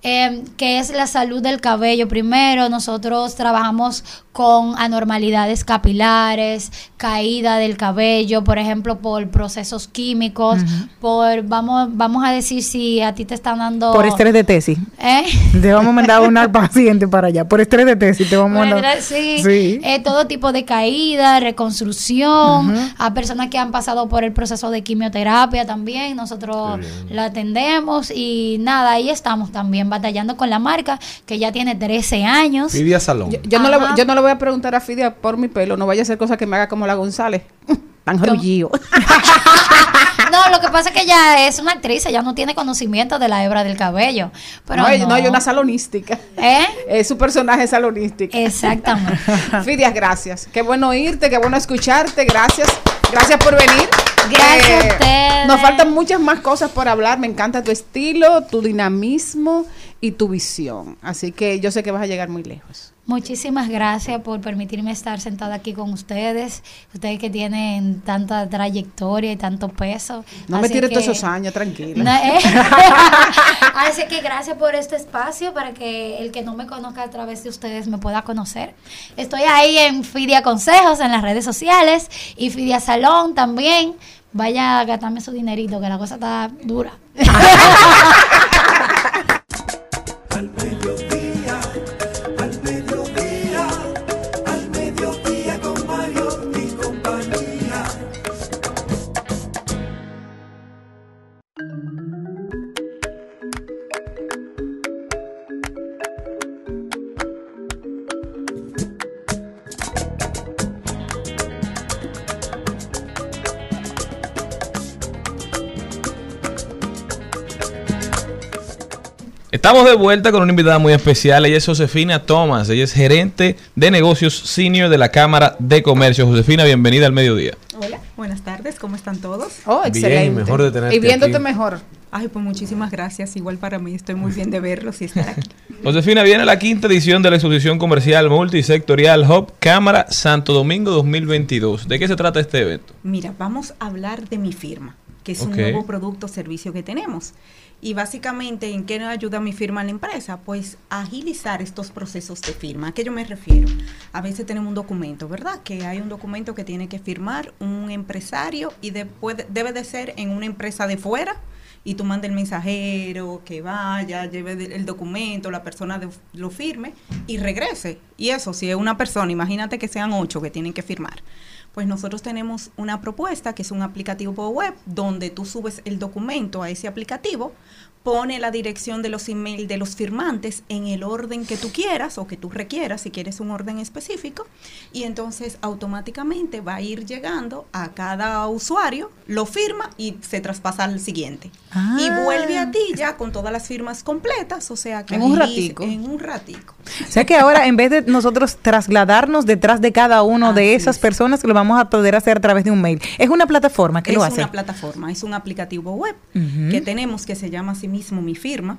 Eh, que es la salud del cabello primero. Nosotros trabajamos con anormalidades capilares, caída del cabello, por ejemplo, por procesos químicos, por, vamos, vamos a decir si a ti te están dando... Por estrés de tesis. ¿Eh? Te vamos a mandar una al paciente para allá. Por estrés de tesis te vamos a mandar. sí, Sí. eh, todo tipo de caída, reconstrucción, Ujú. a personas que han pasado por el proceso de quimioterapia también, nosotros la atendemos y nada, ahí estamos también batallando con la marca que ya tiene 13 años. Fidia Salón. Yo, yo no le, yo no le voy a preguntar a Fidia por mi pelo, no vaya a ser cosa que me haga como la González. Tan rullido. No, lo que pasa es que ella es una actriz, ella no tiene conocimiento de la hebra del cabello. Pero no, no, no, es una salonística. ¿Eh? Es su personaje es salonística. Exactamente. Fidias, gracias. Qué bueno oírte, qué bueno escucharte. Gracias. Gracias por venir. Gracias Eh, a ustedes. Nos faltan muchas más cosas por hablar. Me encanta tu estilo, tu dinamismo y tu visión. Así que yo sé que vas a llegar muy lejos. Muchísimas gracias por permitirme estar sentada aquí con ustedes. Ustedes que tienen tanta trayectoria y tanto peso. No me tires que- todos esos años, tranquila. No, eh. Así que gracias por este espacio para que el que no me conozca a través de ustedes me pueda conocer. Estoy ahí en Fidia Consejos en las redes sociales y Fidia Salón también. Vaya a gastarme su dinerito que la cosa está dura. Al Estamos de vuelta con una invitada muy especial. Ella es Josefina Thomas. Ella es gerente de negocios senior de la Cámara de Comercio. Josefina, bienvenida al mediodía. Hola, buenas tardes, ¿cómo están todos? Oh, Bien, excelente. mejor de tenerte Y viéndote aquí. mejor. Ay, pues muchísimas gracias. Igual para mí, estoy muy bien de verlos y estar aquí. Josefina, viene la quinta edición de la exposición comercial multisectorial Hub Cámara Santo Domingo 2022. ¿De qué se trata este evento? Mira, vamos a hablar de mi firma, que es un nuevo producto o servicio que tenemos. Y básicamente, ¿en qué nos ayuda mi firma a la empresa? Pues agilizar estos procesos de firma. ¿A qué yo me refiero? A veces tenemos un documento, ¿verdad? Que hay un documento que tiene que firmar un empresario y después de- debe de ser en una empresa de fuera y tú mandas el mensajero que vaya, lleve el documento, la persona lo firme y regrese. Y eso, si es una persona, imagínate que sean ocho que tienen que firmar. Pues nosotros tenemos una propuesta que es un aplicativo web donde tú subes el documento a ese aplicativo pone la dirección de los email de los firmantes en el orden que tú quieras o que tú requieras, si quieres un orden específico, y entonces automáticamente va a ir llegando a cada usuario, lo firma y se traspasa al siguiente. Ah. Y vuelve a ti ya con todas las firmas completas, o sea que En un ratico. En un ratico. O sea que ahora, en vez de nosotros trasladarnos detrás de cada uno de esas personas, lo vamos a poder hacer a través de un mail. Es una plataforma que es lo hace. una plataforma, es un aplicativo web que tenemos que se llama así mismo Mi Firma,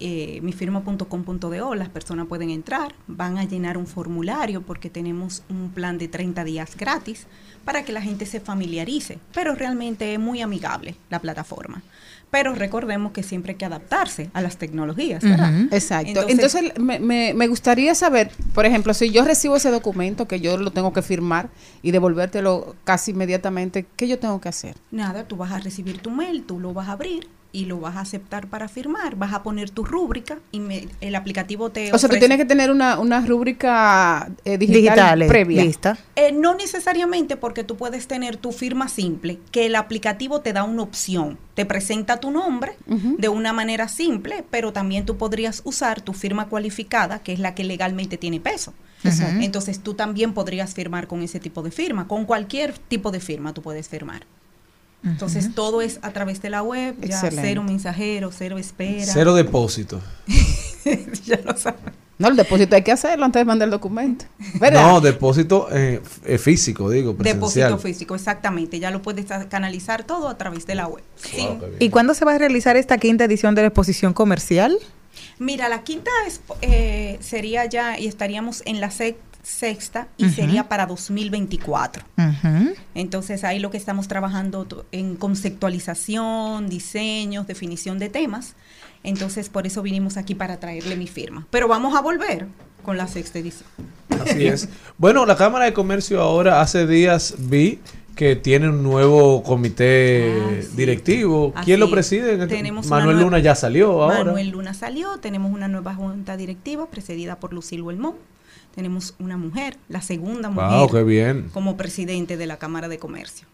eh, mifirma.com.do. Las personas pueden entrar, van a llenar un formulario porque tenemos un plan de 30 días gratis para que la gente se familiarice, pero realmente es muy amigable la plataforma. Pero recordemos que siempre hay que adaptarse a las tecnologías, ¿verdad? Exacto. Entonces, me, me- me gustaría saber, por ejemplo, si yo recibo ese documento que yo lo tengo que firmar y devolvértelo casi inmediatamente, ¿qué yo tengo que hacer? Nada, tú vas a recibir tu mail, tú lo vas a abrir y lo vas a aceptar para firmar, vas a poner tu rúbrica y me- el aplicativo te O sea, tú ofrece- tienes que tener una, una rúbrica eh, digital Digitales, previa. lista. Eh, no necesariamente porque tú puedes tener tu firma simple, que el aplicativo te da una opción, te presenta tu nombre de una manera simple, pero también tú podrías usar tu firma cualificada, que es la que legalmente tiene peso. Entonces tú también podrías firmar con ese tipo de firma, con cualquier tipo de firma tú puedes firmar. Entonces todo es a través de la web, ya Excelente. cero mensajero, cero espera. Cero depósito. ya lo sabes. No, el depósito hay que hacerlo antes de mandar el documento. ¿Verdad? No, depósito eh, eh, físico, digo, presencial. Depósito físico, exactamente. Ya lo puedes canalizar todo a través de la web. Sí. ¿Y cuándo se va a realizar esta quinta edición de la exposición comercial? Mira, la quinta es, eh, sería ya, y estaríamos en la sec- sexta, y sería para 2024. Ujú. Entonces ahí lo que estamos trabajando en conceptualización, diseños, definición de temas. Entonces por eso vinimos aquí para traerle mi firma. Pero vamos a volver con la sexta edición. Así es. Bueno, la Cámara de Comercio ahora hace días vi que tiene un nuevo comité directivo. ¿Quién lo Ah, preside? Tenemos Manuel nueva- Luna ya salió ahora. Manuel Luna salió, tenemos una nueva junta directiva presidida por Lucil Belmont. Tenemos una mujer, la segunda mujer Wow, qué bien. como presidente de la Cámara de Comercio.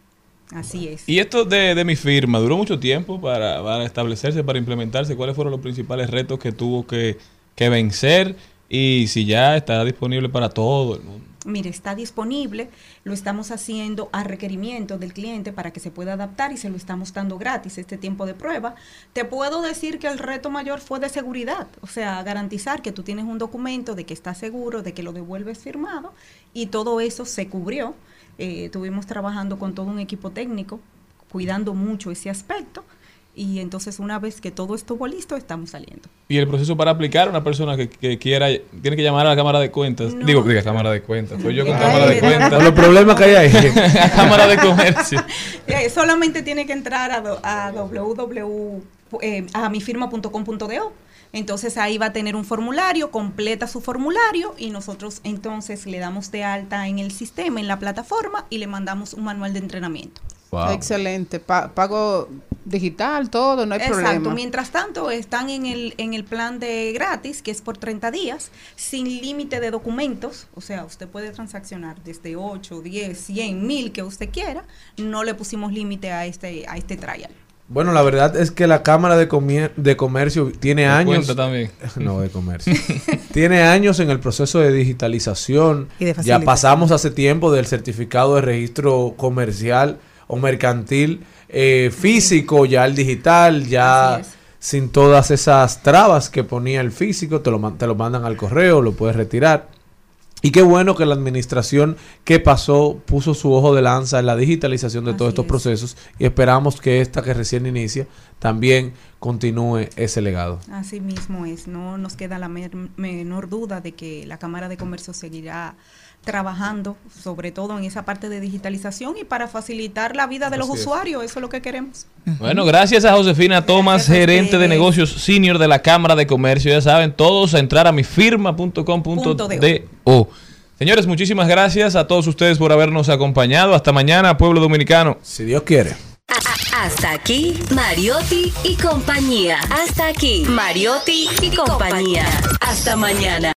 Así es. Y esto de, de mi firma, ¿duró mucho tiempo para, para establecerse, para implementarse? ¿Cuáles fueron los principales retos que tuvo que, que vencer? Y si ya está disponible para todo el mundo. Mire, está disponible, lo estamos haciendo a requerimiento del cliente para que se pueda adaptar y se lo estamos dando gratis este tiempo de prueba. Te puedo decir que el reto mayor fue de seguridad, o sea, garantizar que tú tienes un documento de que estás seguro, de que lo devuelves firmado y todo eso se cubrió. Eh, estuvimos trabajando con todo un equipo técnico, cuidando mucho ese aspecto y entonces una vez que todo estuvo listo, estamos saliendo. Y el proceso para aplicar una persona que, que quiera, tiene que llamar a la Cámara de Cuentas. Digo, diga Cámara de Cuentas. Soy yo con Cámara de Cuentas. Con los problemas que hay ahí. a Cámara de Comercio. Eh, solamente tiene que entrar a, do- a www, eh, a mifirma.com.do. Entonces ahí va a tener un formulario, completa su formulario y nosotros entonces le damos de alta en el sistema, en la plataforma y le mandamos un manual de entrenamiento. Excelente. Pa- pago digital, todo, no hay Exacto. problema. Mientras tanto, están en el, en el plan de gratis, que es por 30 días, sin límite de documentos. O sea, usted puede transaccionar desde 8, 10, 100, 1000 que usted quiera. No le pusimos límite a este, a este trial. Bueno, la verdad es que la Cámara de, Comier- de Comercio tiene años. también. No, de comercio. tiene años en el proceso de digitalización. Y de ya pasamos hace tiempo del certificado de registro comercial o mercantil eh, físico, ya el digital, ya sin todas esas trabas que ponía el físico, te lo, te lo mandan al correo, lo puedes retirar. Y qué bueno que la administración que pasó puso su ojo de lanza en la digitalización de todos estos es. procesos y esperamos que esta que recién inicia también continúe ese legado. Así mismo es. No nos queda la menor duda de que la Cámara de Comercio seguirá trabajando, sobre todo en esa parte de digitalización y para facilitar la vida de los es. usuarios. Eso es lo que queremos. Bueno, gracias a Josefina Tomás, gerente de negocios senior de la Cámara de Comercio. Ya saben, todos a entrar a mifirma.com.do. Señores, muchísimas gracias a todos ustedes por habernos acompañado. Hasta mañana, pueblo dominicano. Si Dios quiere. Hasta aquí, Mariotti y compañía. Hasta aquí, Mariotti y compañía. Hasta mañana.